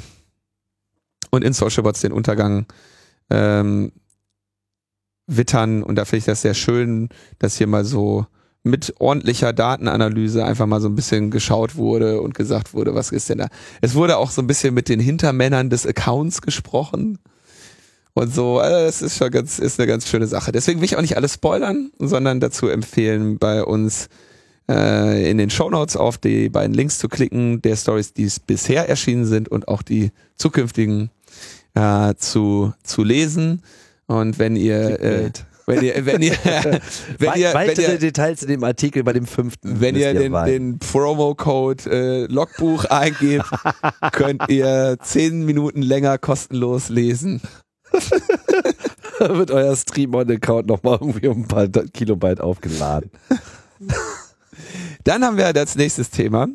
und in Socialbots den Untergang ähm, wittern. Und da finde ich das sehr schön, dass hier mal so mit ordentlicher Datenanalyse einfach mal so ein bisschen geschaut wurde und gesagt wurde, was ist denn da? Es wurde auch so ein bisschen mit den Hintermännern des Accounts gesprochen und so. Also das ist schon ganz, ist eine ganz schöne Sache. Deswegen will ich auch nicht alles spoilern, sondern dazu empfehlen, bei uns äh, in den Show Notes auf die beiden Links zu klicken, der Stories, die bisher erschienen sind und auch die zukünftigen äh, zu zu lesen. Und wenn ihr äh, wenn ihr, wenn ihr, wenn ihr, weitere wenn ihr, Details in dem Artikel bei dem fünften. Wenn ihr den, den Promo-Code äh, Logbuch eingebt, könnt ihr zehn Minuten länger kostenlos lesen. wird euer Stream-On-Account nochmal irgendwie um ein paar Kilobyte aufgeladen. Dann haben wir als nächstes Thema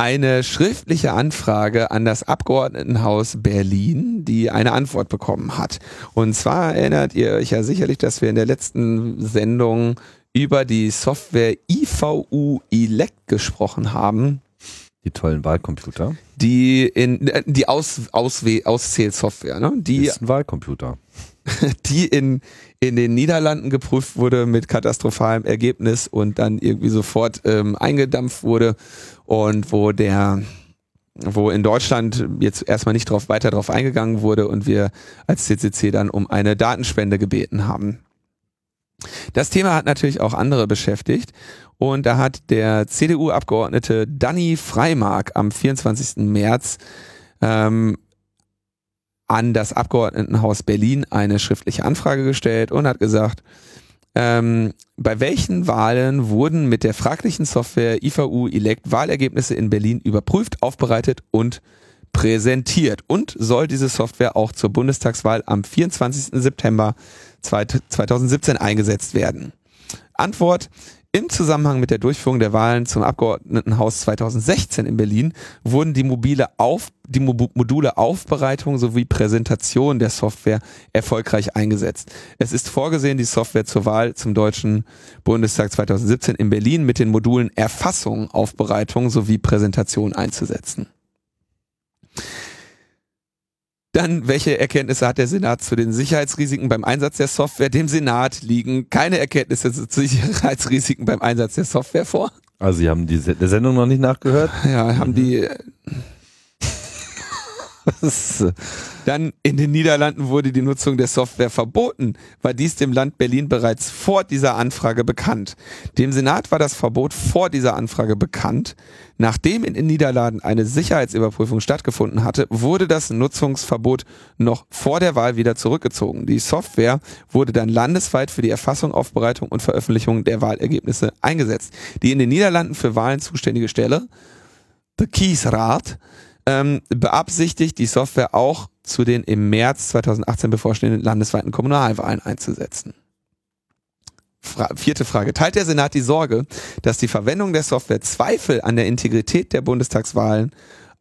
eine schriftliche Anfrage an das Abgeordnetenhaus Berlin, die eine Antwort bekommen hat. Und zwar erinnert ihr euch ja sicherlich, dass wir in der letzten Sendung über die Software IVU Elect gesprochen haben. Die tollen Wahlcomputer. Die in äh, die Aus, Auswähl, Auszählsoftware, ne? Die ist ein Wahlcomputer. Die in in den Niederlanden geprüft wurde mit katastrophalem Ergebnis und dann irgendwie sofort ähm, eingedampft wurde und wo der wo in Deutschland jetzt erstmal nicht drauf, weiter drauf eingegangen wurde und wir als CCC dann um eine Datenspende gebeten haben. Das Thema hat natürlich auch andere beschäftigt und da hat der CDU-Abgeordnete Danny Freimark am 24. März ähm, an das Abgeordnetenhaus Berlin eine schriftliche Anfrage gestellt und hat gesagt, ähm, bei welchen Wahlen wurden mit der fraglichen Software IVU Elect Wahlergebnisse in Berlin überprüft, aufbereitet und präsentiert? Und soll diese Software auch zur Bundestagswahl am 24. September 2017 eingesetzt werden? Antwort, im Zusammenhang mit der Durchführung der Wahlen zum Abgeordnetenhaus 2016 in Berlin wurden die mobile Auf, die Module Aufbereitung sowie Präsentation der Software erfolgreich eingesetzt. Es ist vorgesehen, die Software zur Wahl zum Deutschen Bundestag 2017 in Berlin mit den Modulen Erfassung, Aufbereitung sowie Präsentation einzusetzen. Dann, welche Erkenntnisse hat der Senat zu den Sicherheitsrisiken beim Einsatz der Software? Dem Senat liegen keine Erkenntnisse zu Sicherheitsrisiken beim Einsatz der Software vor. Also Sie haben die der Sendung noch nicht nachgehört? Ja, haben die Dann in den Niederlanden wurde die Nutzung der Software verboten, war dies dem Land Berlin bereits vor dieser Anfrage bekannt. Dem Senat war das Verbot vor dieser Anfrage bekannt. Nachdem in den Niederlanden eine Sicherheitsüberprüfung stattgefunden hatte, wurde das Nutzungsverbot noch vor der Wahl wieder zurückgezogen. Die Software wurde dann landesweit für die Erfassung, Aufbereitung und Veröffentlichung der Wahlergebnisse eingesetzt. Die in den Niederlanden für Wahlen zuständige Stelle, the Kiesrat, ähm, beabsichtigt, die Software auch zu den im März 2018 bevorstehenden landesweiten Kommunalwahlen einzusetzen. Fra vierte Frage. Teilt der Senat die Sorge, dass die Verwendung der Software Zweifel an der Integrität der Bundestagswahlen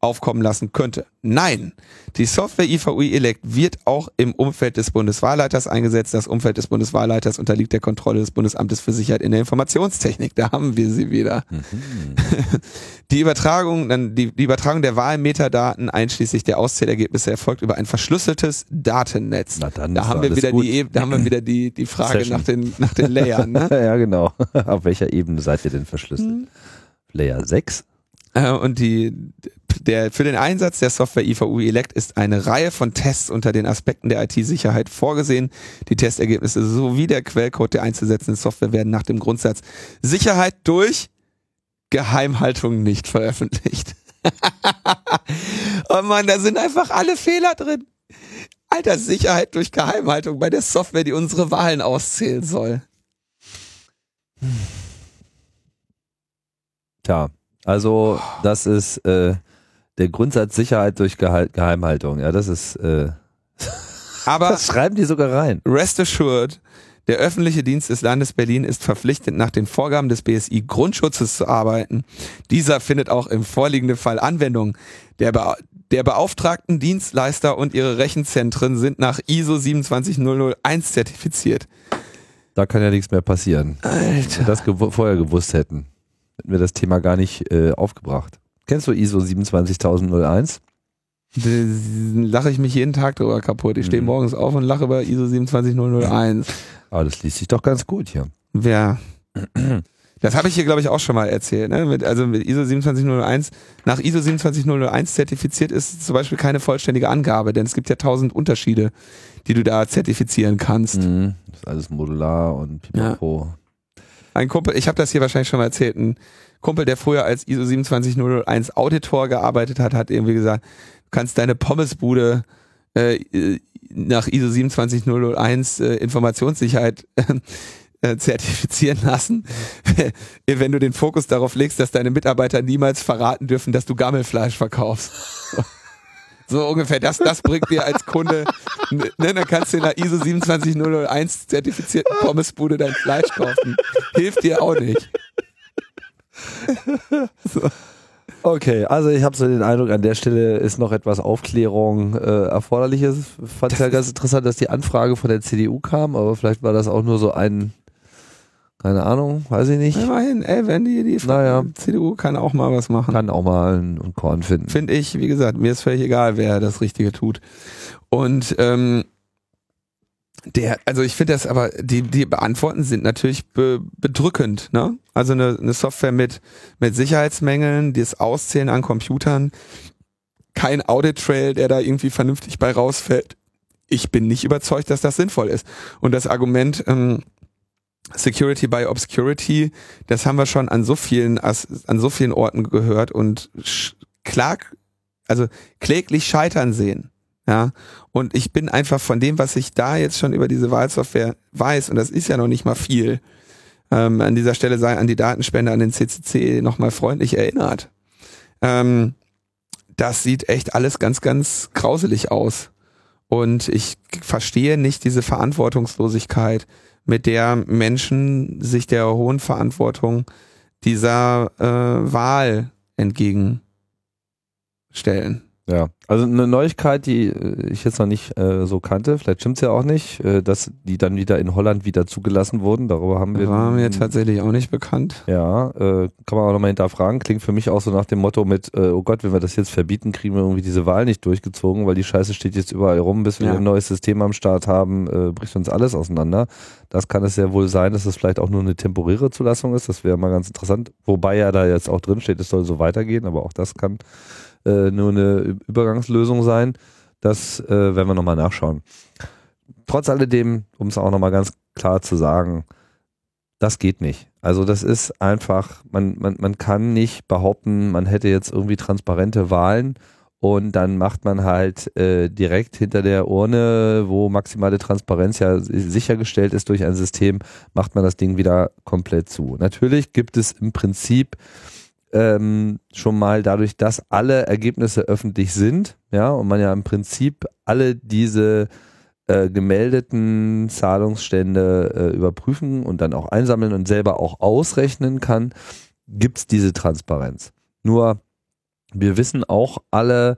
aufkommen lassen könnte. Nein, die Software IVUI Elect wird auch im Umfeld des Bundeswahlleiters eingesetzt. Das Umfeld des Bundeswahlleiters unterliegt der Kontrolle des Bundesamtes für Sicherheit in der Informationstechnik. Da haben wir sie wieder. Mhm. Die Übertragung, dann die, die Übertragung der Wahlmetadaten einschließlich der Auszählergebnisse erfolgt über ein verschlüsseltes Datennetz. Na dann da haben wir wieder gut. die, da haben wir wieder die, die Frage Session. nach den, nach den Layern. Ne? ja, genau. Auf welcher Ebene seid ihr denn verschlüsselt? Mhm. Layer 6? Äh, und die, der, für den Einsatz der Software IVU Elect ist eine Reihe von Tests unter den Aspekten der IT-Sicherheit vorgesehen. Die Testergebnisse sowie der Quellcode der einzusetzenden Software werden nach dem Grundsatz Sicherheit durch Geheimhaltung nicht veröffentlicht. oh Mann, da sind einfach alle Fehler drin. Alter, Sicherheit durch Geheimhaltung bei der Software, die unsere Wahlen auszählen soll. Tja, also das ist äh, der Grundsatz Sicherheit durch Geheim Geheimhaltung. Ja, das ist, äh, Aber das schreiben die sogar rein. Rest assured, der öffentliche Dienst des Landes Berlin ist verpflichtet, nach den Vorgaben des BSI Grundschutzes zu arbeiten. Dieser findet auch im vorliegenden Fall Anwendung. Der, Be der beauftragten Dienstleister und ihre Rechenzentren sind nach ISO 27001 zertifiziert. Da kann ja nichts mehr passieren. Wenn wir Alter. das gew vorher gewusst hätten, hätten wir das Thema gar nicht äh, aufgebracht. Kennst du ISO 27001? Da lache ich mich jeden Tag drüber kaputt. Ich stehe Mhm. morgens auf und lache über ISO 27001. Aber das liest sich doch ganz gut hier. Wer? Das habe ich hier, glaube ich, auch schon mal erzählt. Ne? Mit, also mit ISO 27001, nach ISO 27001 zertifiziert ist zum Beispiel keine vollständige Angabe, denn es gibt ja tausend Unterschiede, die du da zertifizieren kannst. Mhm. Das ist alles modular und pipapo. Ein Kumpel, ich habe das hier wahrscheinlich schon mal erzählt, ein Kumpel, der früher als ISO 27001 Auditor gearbeitet hat, hat irgendwie gesagt, du kannst deine Pommesbude äh, nach ISO 27001 äh, Informationssicherheit äh, zertifizieren lassen, wenn du den Fokus darauf legst, dass deine Mitarbeiter niemals verraten dürfen, dass du Gammelfleisch verkaufst. So ungefähr, das, das bringt dir als Kunde, ne, dann kannst du in der ISO 27001 zertifizierten Pommesbude dein Fleisch kaufen. Hilft dir auch nicht. Okay, also ich habe so den Eindruck, an der Stelle ist noch etwas Aufklärung äh, erforderlich. Ich fand es ja ganz interessant, dass die Anfrage von der CDU kam, aber vielleicht war das auch nur so ein, keine Ahnung, weiß ich nicht. Immerhin, ey, wenn die, die Naja. CDU kann auch mal was machen. Kann auch mal ein, ein Korn finden. Finde ich, wie gesagt, mir ist völlig egal, wer das Richtige tut. Und ähm, der, also ich finde das aber, die, die Beantworten sind natürlich be, bedrückend, ne? Also eine, eine Software mit, mit Sicherheitsmängeln, das Auszählen an Computern, kein Audit-Trail, der da irgendwie vernünftig bei rausfällt. Ich bin nicht überzeugt, dass das sinnvoll ist. Und das Argument, ähm, Security by Obscurity, das haben wir schon an so vielen, an so vielen Orten gehört und klag, also kläglich scheitern sehen. Ja, und ich bin einfach von dem, was ich da jetzt schon über diese Wahlsoftware weiß, und das ist ja noch nicht mal viel, ähm, an dieser Stelle sei an die Datenspende, an den CCC nochmal freundlich erinnert. Ähm, das sieht echt alles ganz, ganz grauselig aus. Und ich verstehe nicht diese Verantwortungslosigkeit, mit der Menschen sich der hohen Verantwortung dieser äh, Wahl entgegenstellen. Ja, also eine Neuigkeit, die äh, ich jetzt noch nicht äh, so kannte, vielleicht stimmt's ja auch nicht, äh, dass die dann wieder in Holland wieder zugelassen wurden. Darüber haben wir. War mir tatsächlich auch nicht bekannt. Ja, äh, kann man auch nochmal hinterfragen. Klingt für mich auch so nach dem Motto mit, äh, oh Gott, wenn wir das jetzt verbieten, kriegen wir irgendwie diese Wahl nicht durchgezogen, weil die Scheiße steht jetzt überall rum, bis wir Ja. ein neues System am Start haben, äh, bricht uns alles auseinander. Das kann es ja wohl sein, dass es vielleicht auch nur eine temporäre Zulassung ist. Das wäre mal ganz interessant. Wobei ja da jetzt auch drin steht, es soll so weitergehen, aber auch das kann äh, nur eine Übergangslösung sein. Das äh, werden wir nochmal nachschauen. Trotz alledem, um es auch nochmal ganz klar zu sagen, das geht nicht. Also das ist einfach, man, man, man kann nicht behaupten, man hätte jetzt irgendwie transparente Wahlen und dann macht man halt äh, direkt hinter der Urne, wo maximale Transparenz ja sichergestellt ist durch ein System, macht man das Ding wieder komplett zu. Natürlich gibt es im Prinzip ähm, schon mal dadurch, dass alle Ergebnisse öffentlich sind, ja, und man ja im Prinzip alle diese äh, gemeldeten Zahlungsstände äh, überprüfen und dann auch einsammeln und selber auch ausrechnen kann, gibt's diese Transparenz. Nur wir wissen auch alle,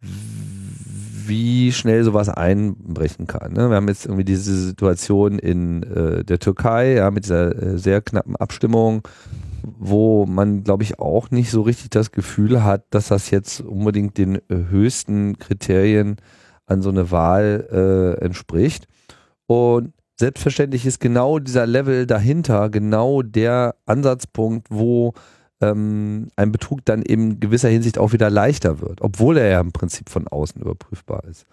wie schnell sowas einbrechen kann. Ne? Wir haben jetzt irgendwie diese Situation in äh, der Türkei, ja, mit dieser äh, sehr knappen Abstimmung, wo man, glaube ich, auch nicht so richtig das Gefühl hat, dass das jetzt unbedingt den äh, höchsten Kriterien an so eine Wahl äh, entspricht. Und selbstverständlich ist genau dieser Level dahinter genau der Ansatzpunkt, wo ähm, ein Betrug dann in gewisser Hinsicht auch wieder leichter wird, obwohl er ja im Prinzip von außen überprüfbar ist.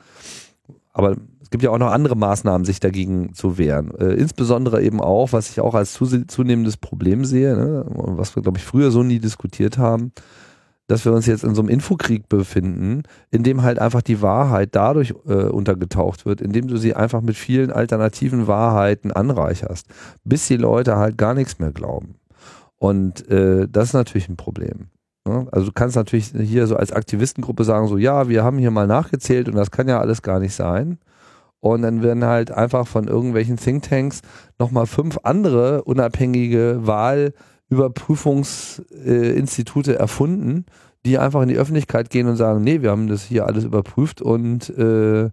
Aber es gibt ja auch noch andere Maßnahmen, sich dagegen zu wehren. Äh, insbesondere eben auch, was ich auch als zunehmendes Problem sehe, ne, was wir, glaube ich, früher so nie diskutiert haben, dass wir uns jetzt in so einem Infokrieg befinden, in dem halt einfach die Wahrheit dadurch äh, untergetaucht wird, indem du sie einfach mit vielen alternativen Wahrheiten anreicherst, bis die Leute halt gar nichts mehr glauben. Und äh, das ist natürlich ein Problem. Ne? Also du kannst natürlich hier so als Aktivistengruppe sagen, so ja, wir haben hier mal nachgezählt und das kann ja alles gar nicht sein. Und dann werden halt einfach von irgendwelchen Thinktanks nochmal fünf andere unabhängige Wahlüberprüfungsinstitute äh, erfunden, die einfach in die Öffentlichkeit gehen und sagen, nee, wir haben das hier alles überprüft und äh,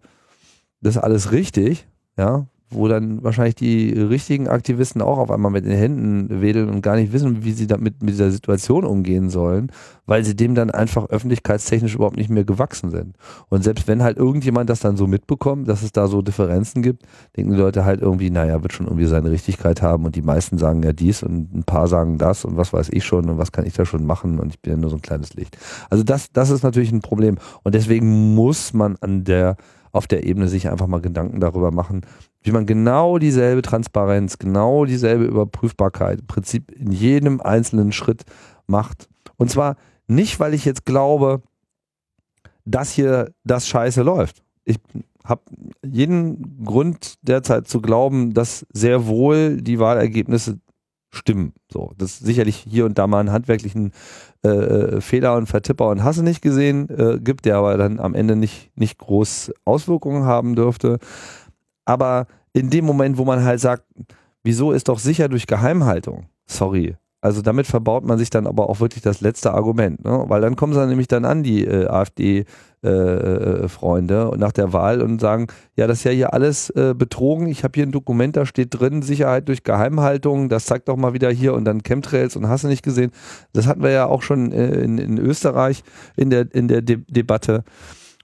das ist alles richtig. Ja, wo dann wahrscheinlich die richtigen Aktivisten auch auf einmal mit den Händen wedeln und gar nicht wissen, wie sie damit mit dieser Situation umgehen sollen, weil sie dem dann einfach öffentlichkeitstechnisch überhaupt nicht mehr gewachsen sind. Und selbst wenn halt irgendjemand das dann so mitbekommt, dass es da so Differenzen gibt, denken die Leute halt irgendwie, naja, wird schon irgendwie seine Richtigkeit haben und die meisten sagen ja dies und ein paar sagen das und was weiß ich schon und was kann ich da schon machen und ich bin ja nur so ein kleines Licht. Also das, das ist natürlich ein Problem und deswegen muss man an der auf der Ebene sich einfach mal Gedanken darüber machen, wie man genau dieselbe Transparenz, genau dieselbe Überprüfbarkeit im Prinzip in jedem einzelnen Schritt macht. Und zwar nicht, weil ich jetzt glaube, dass hier das Scheiße läuft. Ich habe jeden Grund derzeit zu glauben, dass sehr wohl die Wahlergebnisse stimmen. So, das sicherlich hier und da mal einen handwerklichen äh, äh, Fehler und Vertipper und Hasse nicht gesehen äh, gibt, der aber dann am Ende nicht nicht groß Auswirkungen haben dürfte. Aber in dem Moment, wo man halt sagt, wieso ist doch sicher durch Geheimhaltung? Sorry. Also damit verbaut man sich dann aber auch wirklich das letzte Argument, ne? weil dann kommen sie dann nämlich dann an die äh, AfD-Freunde äh, äh, nach der Wahl und sagen, ja, das ist ja hier alles äh, betrogen. Ich habe hier ein Dokument, da steht drin Sicherheit durch Geheimhaltung. Das zeigt doch mal wieder hier und dann Chemtrails und hast du nicht gesehen. Das hatten wir ja auch schon äh, in, in Österreich in der in der De Debatte.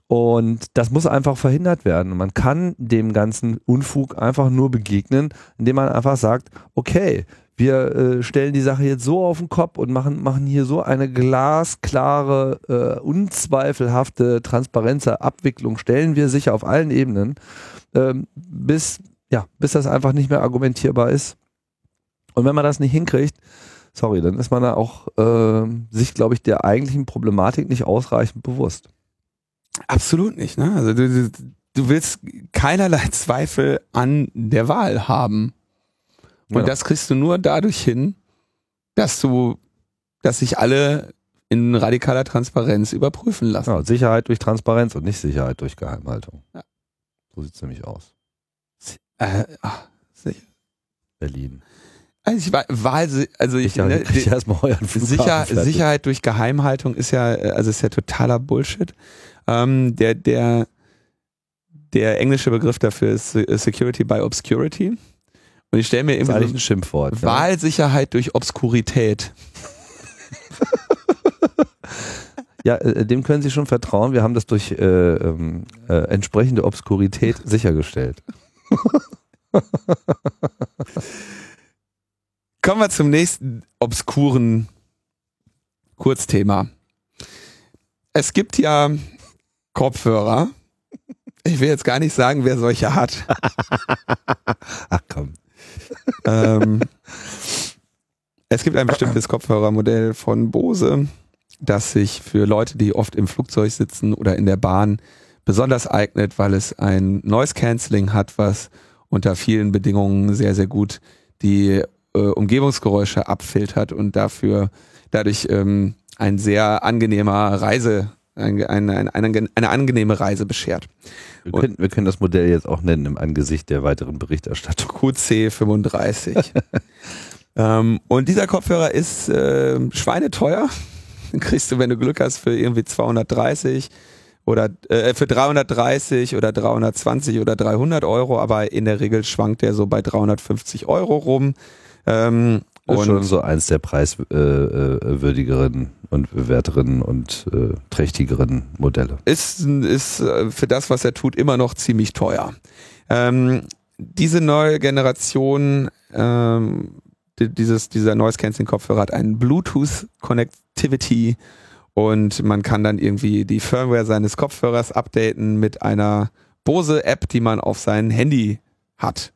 Und das muss einfach verhindert werden. man kann dem ganzen Unfug einfach nur begegnen, indem man einfach sagt, okay, wir äh, stellen die Sache jetzt so auf den Kopf und machen, machen hier so eine glasklare, äh, unzweifelhafte Transparenzer Abwicklung, stellen wir sicher auf allen Ebenen, ähm, bis, ja, bis das einfach nicht mehr argumentierbar ist. Und wenn man das nicht hinkriegt, sorry, dann ist man da auch äh, sich, glaube ich, der eigentlichen Problematik nicht ausreichend bewusst. Absolut nicht. Ne? Also du, du willst keinerlei Zweifel an der Wahl haben. Und ja. das kriegst du nur dadurch hin, dass du, dass sich alle in radikaler Transparenz überprüfen lassen. Ja, Sicherheit durch Transparenz und nicht Sicherheit durch Geheimhaltung. Ja. So sieht es nämlich aus. Äh, ach, sicher. Berlin. Also ich war, Wahl, also ich, ich, ne, ich erstmal Sicher, Sicherheit durch Geheimhaltung ist ja, also ist ja totaler Bullshit. Ähm, der, der, der englische Begriff dafür ist Security by Obscurity. Und ich stelle mir irgendwie. Das ist ein Schimpfwort. Wahlsicherheit ja. durch Obskurität. ja, äh, dem können Sie schon vertrauen. Wir haben das durch äh, ähm, äh, entsprechende Obskurität sichergestellt. Kommen wir zum nächsten obskuren Kurzthema. es gibt ja Kopfhörer. Ich will jetzt gar nicht sagen, wer solche hat. Ach komm. Ähm, es gibt ein bestimmtes Kopfhörermodell von Bose, das sich für Leute, die oft im Flugzeug sitzen oder in der Bahn besonders eignet, weil es ein Noise Cancelling hat, was unter vielen Bedingungen sehr, sehr gut die äh, Umgebungsgeräusche abfiltert und dafür dadurch ähm, ein sehr angenehmer Reise, ein, ein, ein, eine, eine angenehme Reise beschert. Wir können, wir können das Modell jetzt auch nennen im Angesicht der weiteren Berichterstattung. QC35. ähm, und dieser Kopfhörer ist äh, schweineteuer. Den kriegst du, wenn du Glück hast, für irgendwie 230 oder äh, für 330 oder 320 oder 300 Euro, aber in der Regel schwankt der so bei 350 Euro rum. Ähm, ist schon so eins der preiswürdigeren und werteren und äh, trächtigeren Modelle. Ist, ist äh, für das, was er tut, immer noch ziemlich teuer. Ähm, diese neue Generation, ähm, dieses, dieser Noise Cancelling Kopfhörer hat einen Bluetooth Connectivity und man kann dann irgendwie die Firmware seines Kopfhörers updaten mit einer Bose App, die man auf sein Handy hat.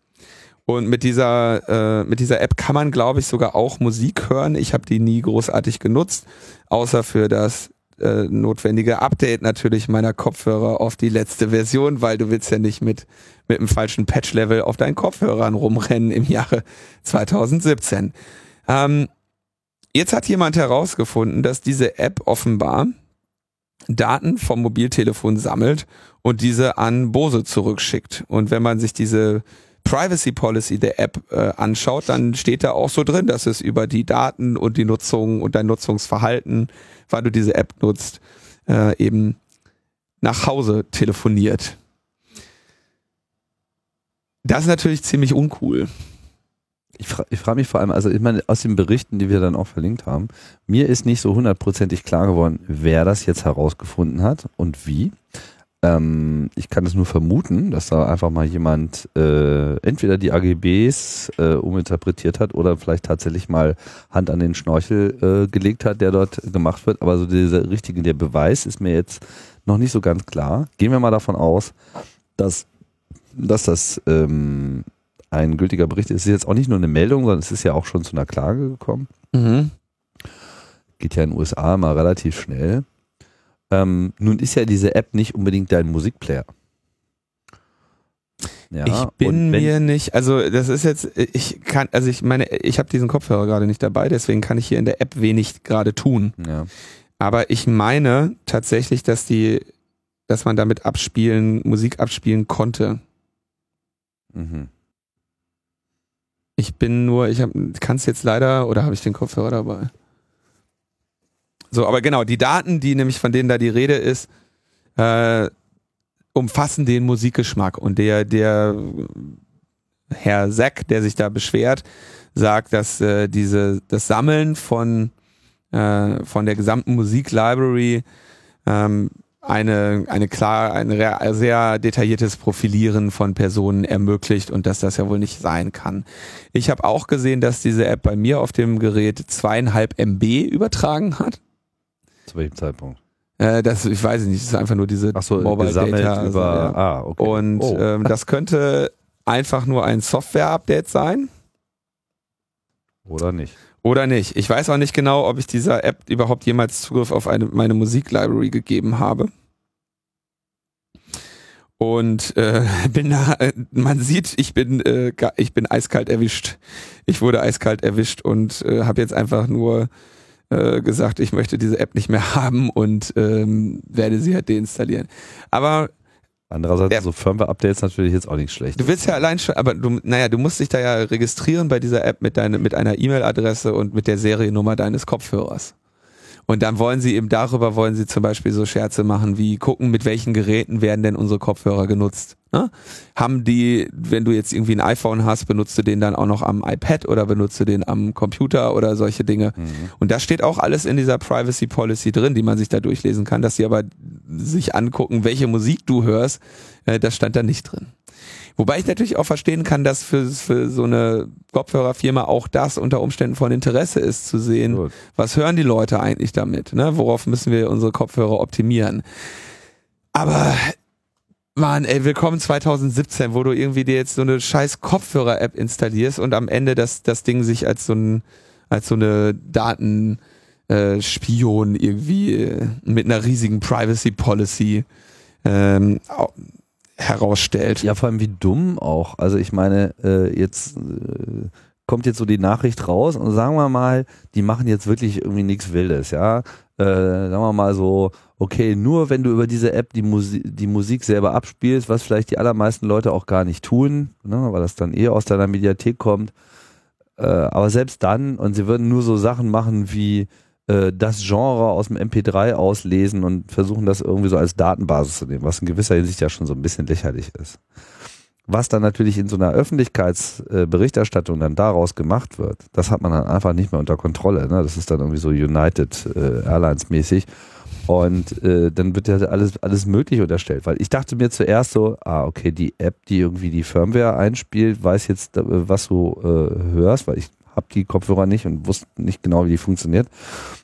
Und mit dieser, äh, mit dieser App kann man, glaube ich, sogar auch Musik hören. Ich habe die nie großartig genutzt, außer für das äh, notwendige Update natürlich meiner Kopfhörer auf die letzte Version, weil du willst ja nicht mit, mit einem falschen Patch-Level auf deinen Kopfhörern rumrennen im Jahre 2017. Ähm, jetzt hat jemand herausgefunden, dass diese App offenbar Daten vom Mobiltelefon sammelt und diese an Bose zurückschickt. Und wenn man sich diese Privacy Policy der App äh, anschaut, dann steht da auch so drin, dass es über die Daten und die Nutzung und dein Nutzungsverhalten, weil du diese App nutzt, äh, eben nach Hause telefoniert. Das ist natürlich ziemlich uncool. Ich, fra ich frage mich vor allem, also ich meine, aus den Berichten, die wir dann auch verlinkt haben, mir ist nicht so hundertprozentig klar geworden, wer das jetzt herausgefunden hat und wie. Ähm, ich kann es nur vermuten, dass da einfach mal jemand äh, entweder die AGBs äh, uminterpretiert hat oder vielleicht tatsächlich mal Hand an den Schnorchel äh, gelegt hat, der dort gemacht wird. Aber so dieser richtige, der Beweis ist mir jetzt noch nicht so ganz klar. Gehen wir mal davon aus, dass, dass das ähm, ein gültiger Bericht ist. Es ist jetzt auch nicht nur eine Meldung, sondern es ist ja auch schon zu einer Klage gekommen. Mhm. Geht ja in den USA mal relativ schnell. Ähm, nun ist ja diese App nicht unbedingt dein Musikplayer. Ja, ich bin mir nicht, also das ist jetzt, ich kann, also ich meine, ich habe diesen Kopfhörer gerade nicht dabei, deswegen kann ich hier in der App wenig gerade tun. Ja. Aber ich meine tatsächlich, dass die, dass man damit abspielen, Musik abspielen konnte. Mhm. Ich bin nur, ich kann es jetzt leider, oder habe ich den Kopfhörer dabei? So, aber genau, die Daten, die nämlich von denen da die Rede ist, äh, umfassen den Musikgeschmack. Und der, der Herr Sack, der sich da beschwert, sagt, dass äh, diese, das Sammeln von, äh, von der gesamten Musiklibrary ähm, eine, eine klar, ein sehr detailliertes Profilieren von Personen ermöglicht und dass das ja wohl nicht sein kann. Ich habe auch gesehen, dass diese App bei mir auf dem Gerät zweieinhalb MB übertragen hat. Zu welchem Zeitpunkt? Äh, das, ich weiß nicht, das ist einfach nur diese Ach so, Mobile Data. Also, über, ja. ah, okay. Und oh. ähm, das könnte einfach nur ein Software-Update sein. Oder nicht. Oder nicht. Ich weiß auch nicht genau, ob ich dieser App überhaupt jemals Zugriff auf eine, meine Musiklibrary gegeben habe. Und äh, bin da, man sieht, ich bin, äh, ich bin eiskalt erwischt. Ich wurde eiskalt erwischt und äh, habe jetzt einfach nur äh, gesagt, ich möchte diese App nicht mehr haben und ähm, werde sie halt deinstallieren. Aber Andererseits, ja. so Firmware-Updates natürlich jetzt auch nicht schlecht. Du willst ja allein schon, aber du, naja, du musst dich da ja registrieren bei dieser App mit, deine, mit einer E-Mail-Adresse und mit der Seriennummer deines Kopfhörers. Und dann wollen sie eben darüber, wollen sie zum Beispiel so Scherze machen wie gucken, mit welchen Geräten werden denn unsere Kopfhörer genutzt. Ne? Haben die, wenn du jetzt irgendwie ein iPhone hast, benutzt du den dann auch noch am iPad oder benutzt du den am Computer oder solche Dinge. Mhm. Und das steht auch alles in dieser Privacy Policy drin, die man sich da durchlesen kann, dass sie aber sich angucken, welche Musik du hörst, äh, das stand da nicht drin. Wobei ich natürlich auch verstehen kann, dass für, für so eine Kopfhörerfirma auch das unter Umständen von Interesse ist, zu sehen, Gut. was hören die Leute eigentlich damit, ne? worauf müssen wir unsere Kopfhörer optimieren. Aber Mann, ey, willkommen 2017, wo du irgendwie dir jetzt so eine scheiß Kopfhörer-App installierst und am Ende das, das Ding sich als so ein, als so eine Daten, äh, irgendwie äh, mit einer riesigen Privacy Policy ähm, herausstellt. Ja, vor allem wie dumm auch. Also ich meine, äh, jetzt äh, kommt jetzt so die Nachricht raus und sagen wir mal, die machen jetzt wirklich irgendwie nichts Wildes, ja. Äh, sagen wir mal so, okay, nur wenn du über diese App die, Musi die Musik selber abspielst, was vielleicht die allermeisten Leute auch gar nicht tun, ne, weil das dann eh aus deiner Mediathek kommt. Äh, aber selbst dann, und sie würden nur so Sachen machen wie äh, das Genre aus dem MP3 auslesen und versuchen das irgendwie so als Datenbasis zu nehmen, was in gewisser Hinsicht ja schon so ein bisschen lächerlich ist. Was dann natürlich in so einer Öffentlichkeitsberichterstattung dann daraus gemacht wird, das hat man dann einfach nicht mehr unter Kontrolle. Ne? Das ist dann irgendwie so United äh, Airlines mäßig. Und äh, dann wird ja alles, alles möglich unterstellt. Weil ich dachte mir zuerst so, ah, okay, die App, die irgendwie die Firmware einspielt, weiß jetzt, äh, was du äh, hörst, weil ich habe die Kopfhörer nicht und wusste nicht genau, wie die funktioniert.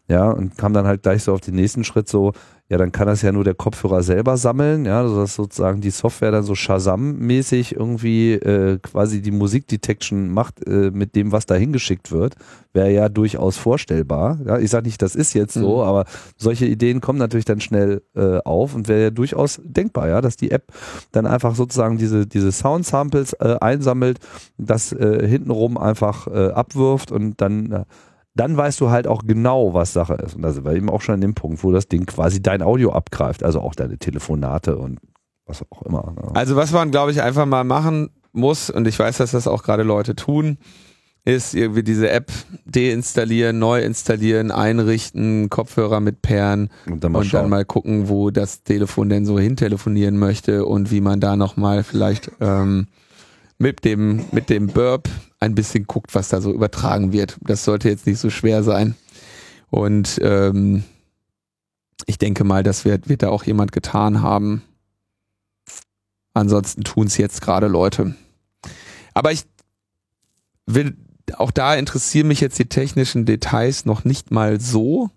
Ja, und kam dann halt gleich so auf den nächsten Schritt so, ja, dann kann das ja nur der Kopfhörer selber sammeln, ja, dass sozusagen die Software dann so Shazam-mäßig irgendwie äh, quasi die Musikdetection macht äh, mit dem, was da hingeschickt wird, wäre ja durchaus vorstellbar. Ja, ich sage nicht, das ist jetzt so, mhm. aber solche Ideen kommen natürlich dann schnell äh, auf und wäre ja durchaus denkbar, ja, dass die App dann einfach sozusagen diese, diese Sound-Samples äh, einsammelt, das äh, hintenrum einfach äh, abwirft und dann äh, dann weißt du halt auch genau, was Sache ist. Und da sind wir eben auch schon an dem Punkt, wo das Ding quasi dein Audio abgreift, also auch deine Telefonate und was auch immer. Ne? Also was man, glaube ich, einfach mal machen muss, und ich weiß, dass das auch gerade Leute tun, ist irgendwie diese App deinstallieren, neu installieren, einrichten, Kopfhörer mit Pairen und dann mal, und dann mal gucken, wo das Telefon denn so hintelefonieren möchte und wie man da nochmal vielleicht ähm, mit dem, mit dem Burp ein bisschen guckt, was da so übertragen wird. Das sollte jetzt nicht so schwer sein. Und ähm, ich denke mal, das wird, wird da auch jemand getan haben. Ansonsten tun es jetzt gerade Leute. Aber ich will, auch da interessieren mich jetzt die technischen Details noch nicht mal so.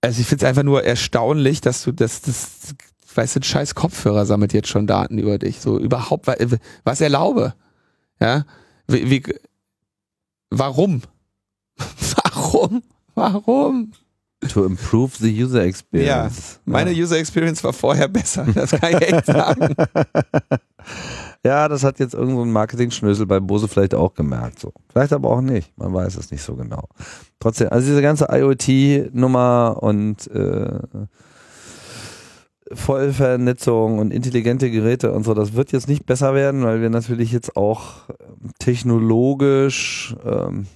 Also ich finde es einfach nur erstaunlich, dass du das, das weißt du, scheiß Kopfhörer sammelt jetzt schon Daten über dich. So überhaupt, was erlaube. Ja, wie, wie warum? warum? Warum? To improve the user experience. Ja, meine ja. User experience war vorher besser, das kann ich echt sagen. ja, das hat jetzt irgendein so Marketing-Schnösel bei Bose vielleicht auch gemerkt. So. Vielleicht aber auch nicht, man weiß es nicht so genau. Trotzdem, also diese ganze IoT-Nummer und äh, Vollvernetzung und intelligente Geräte und so, das wird jetzt nicht besser werden, weil wir natürlich jetzt auch ähm, technologisch ähm,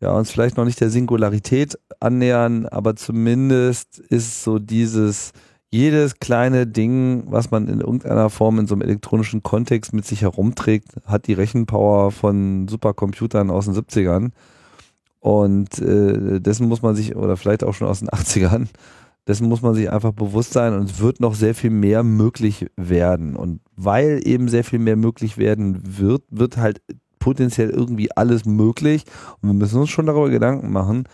ja, uns vielleicht noch nicht der Singularität annähern, aber zumindest ist so dieses jedes kleine Ding, was man in irgendeiner Form in so einem elektronischen Kontext mit sich herumträgt, hat die Rechenpower von Supercomputern aus den 70ern. Und äh, dessen muss man sich, oder vielleicht auch schon aus den 80ern, dessen muss man sich einfach bewusst sein und es wird noch sehr viel mehr möglich werden. Und weil eben sehr viel mehr möglich werden wird, wird halt potenziell irgendwie alles möglich. Und wir müssen uns schon darüber Gedanken machen,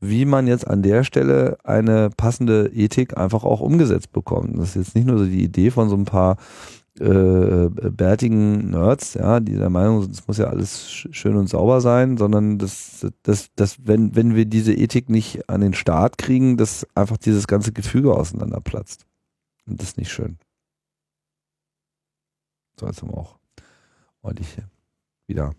wie man jetzt an der Stelle eine passende Ethik einfach auch umgesetzt bekommt. Das ist jetzt nicht nur so die Idee von so ein paar äh, bärtigen Nerds, ja, die der Meinung sind, es muss ja alles schön und sauber sein, sondern dass, dass, dass wenn, wenn wir diese Ethik nicht an den Start kriegen, dass einfach dieses ganze Gefüge auseinanderplatzt. Und das ist nicht schön. So, jetzt haben wir auch ordentlich wieder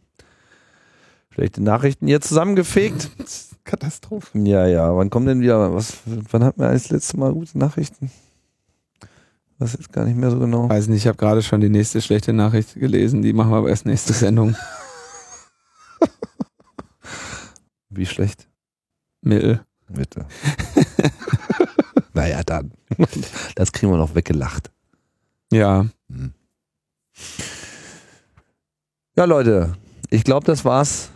schlechte Nachrichten hier zusammengefegt. Katastrophen. Ja, ja. Wann kommen denn wieder? Was, wann hatten wir eigentlich das letzte Mal gute Nachrichten? Weiß jetzt gar nicht mehr so genau. Weiß nicht, ich habe gerade schon die nächste schlechte Nachricht gelesen. Die machen wir aber erst nächste Sendung. Wie schlecht? Mittel. Bitte. naja, dann. Das kriegen wir noch weggelacht. Ja. Hm. Ja, Leute, ich glaube, das war's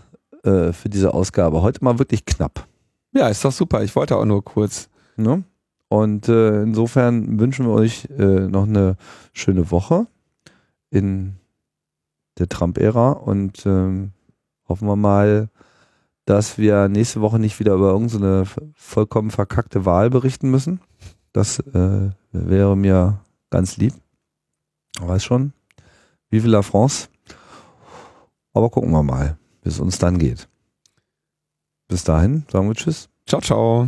äh, für diese Ausgabe. Heute mal wirklich knapp. Ja, ist doch super. Ich wollte auch nur kurz. Ne? Und äh, insofern wünschen wir euch äh, noch eine schöne Woche. in der Trump-Ära und ähm, hoffen wir mal, dass wir nächste Woche nicht wieder über irgendeine vollkommen verkackte Wahl berichten müssen. Das äh, wäre mir ganz lieb. Weiß schon. Vive la France. Aber gucken wir mal, wie es uns dann geht. Bis dahin sagen wir Tschüss. Ciao, ciao.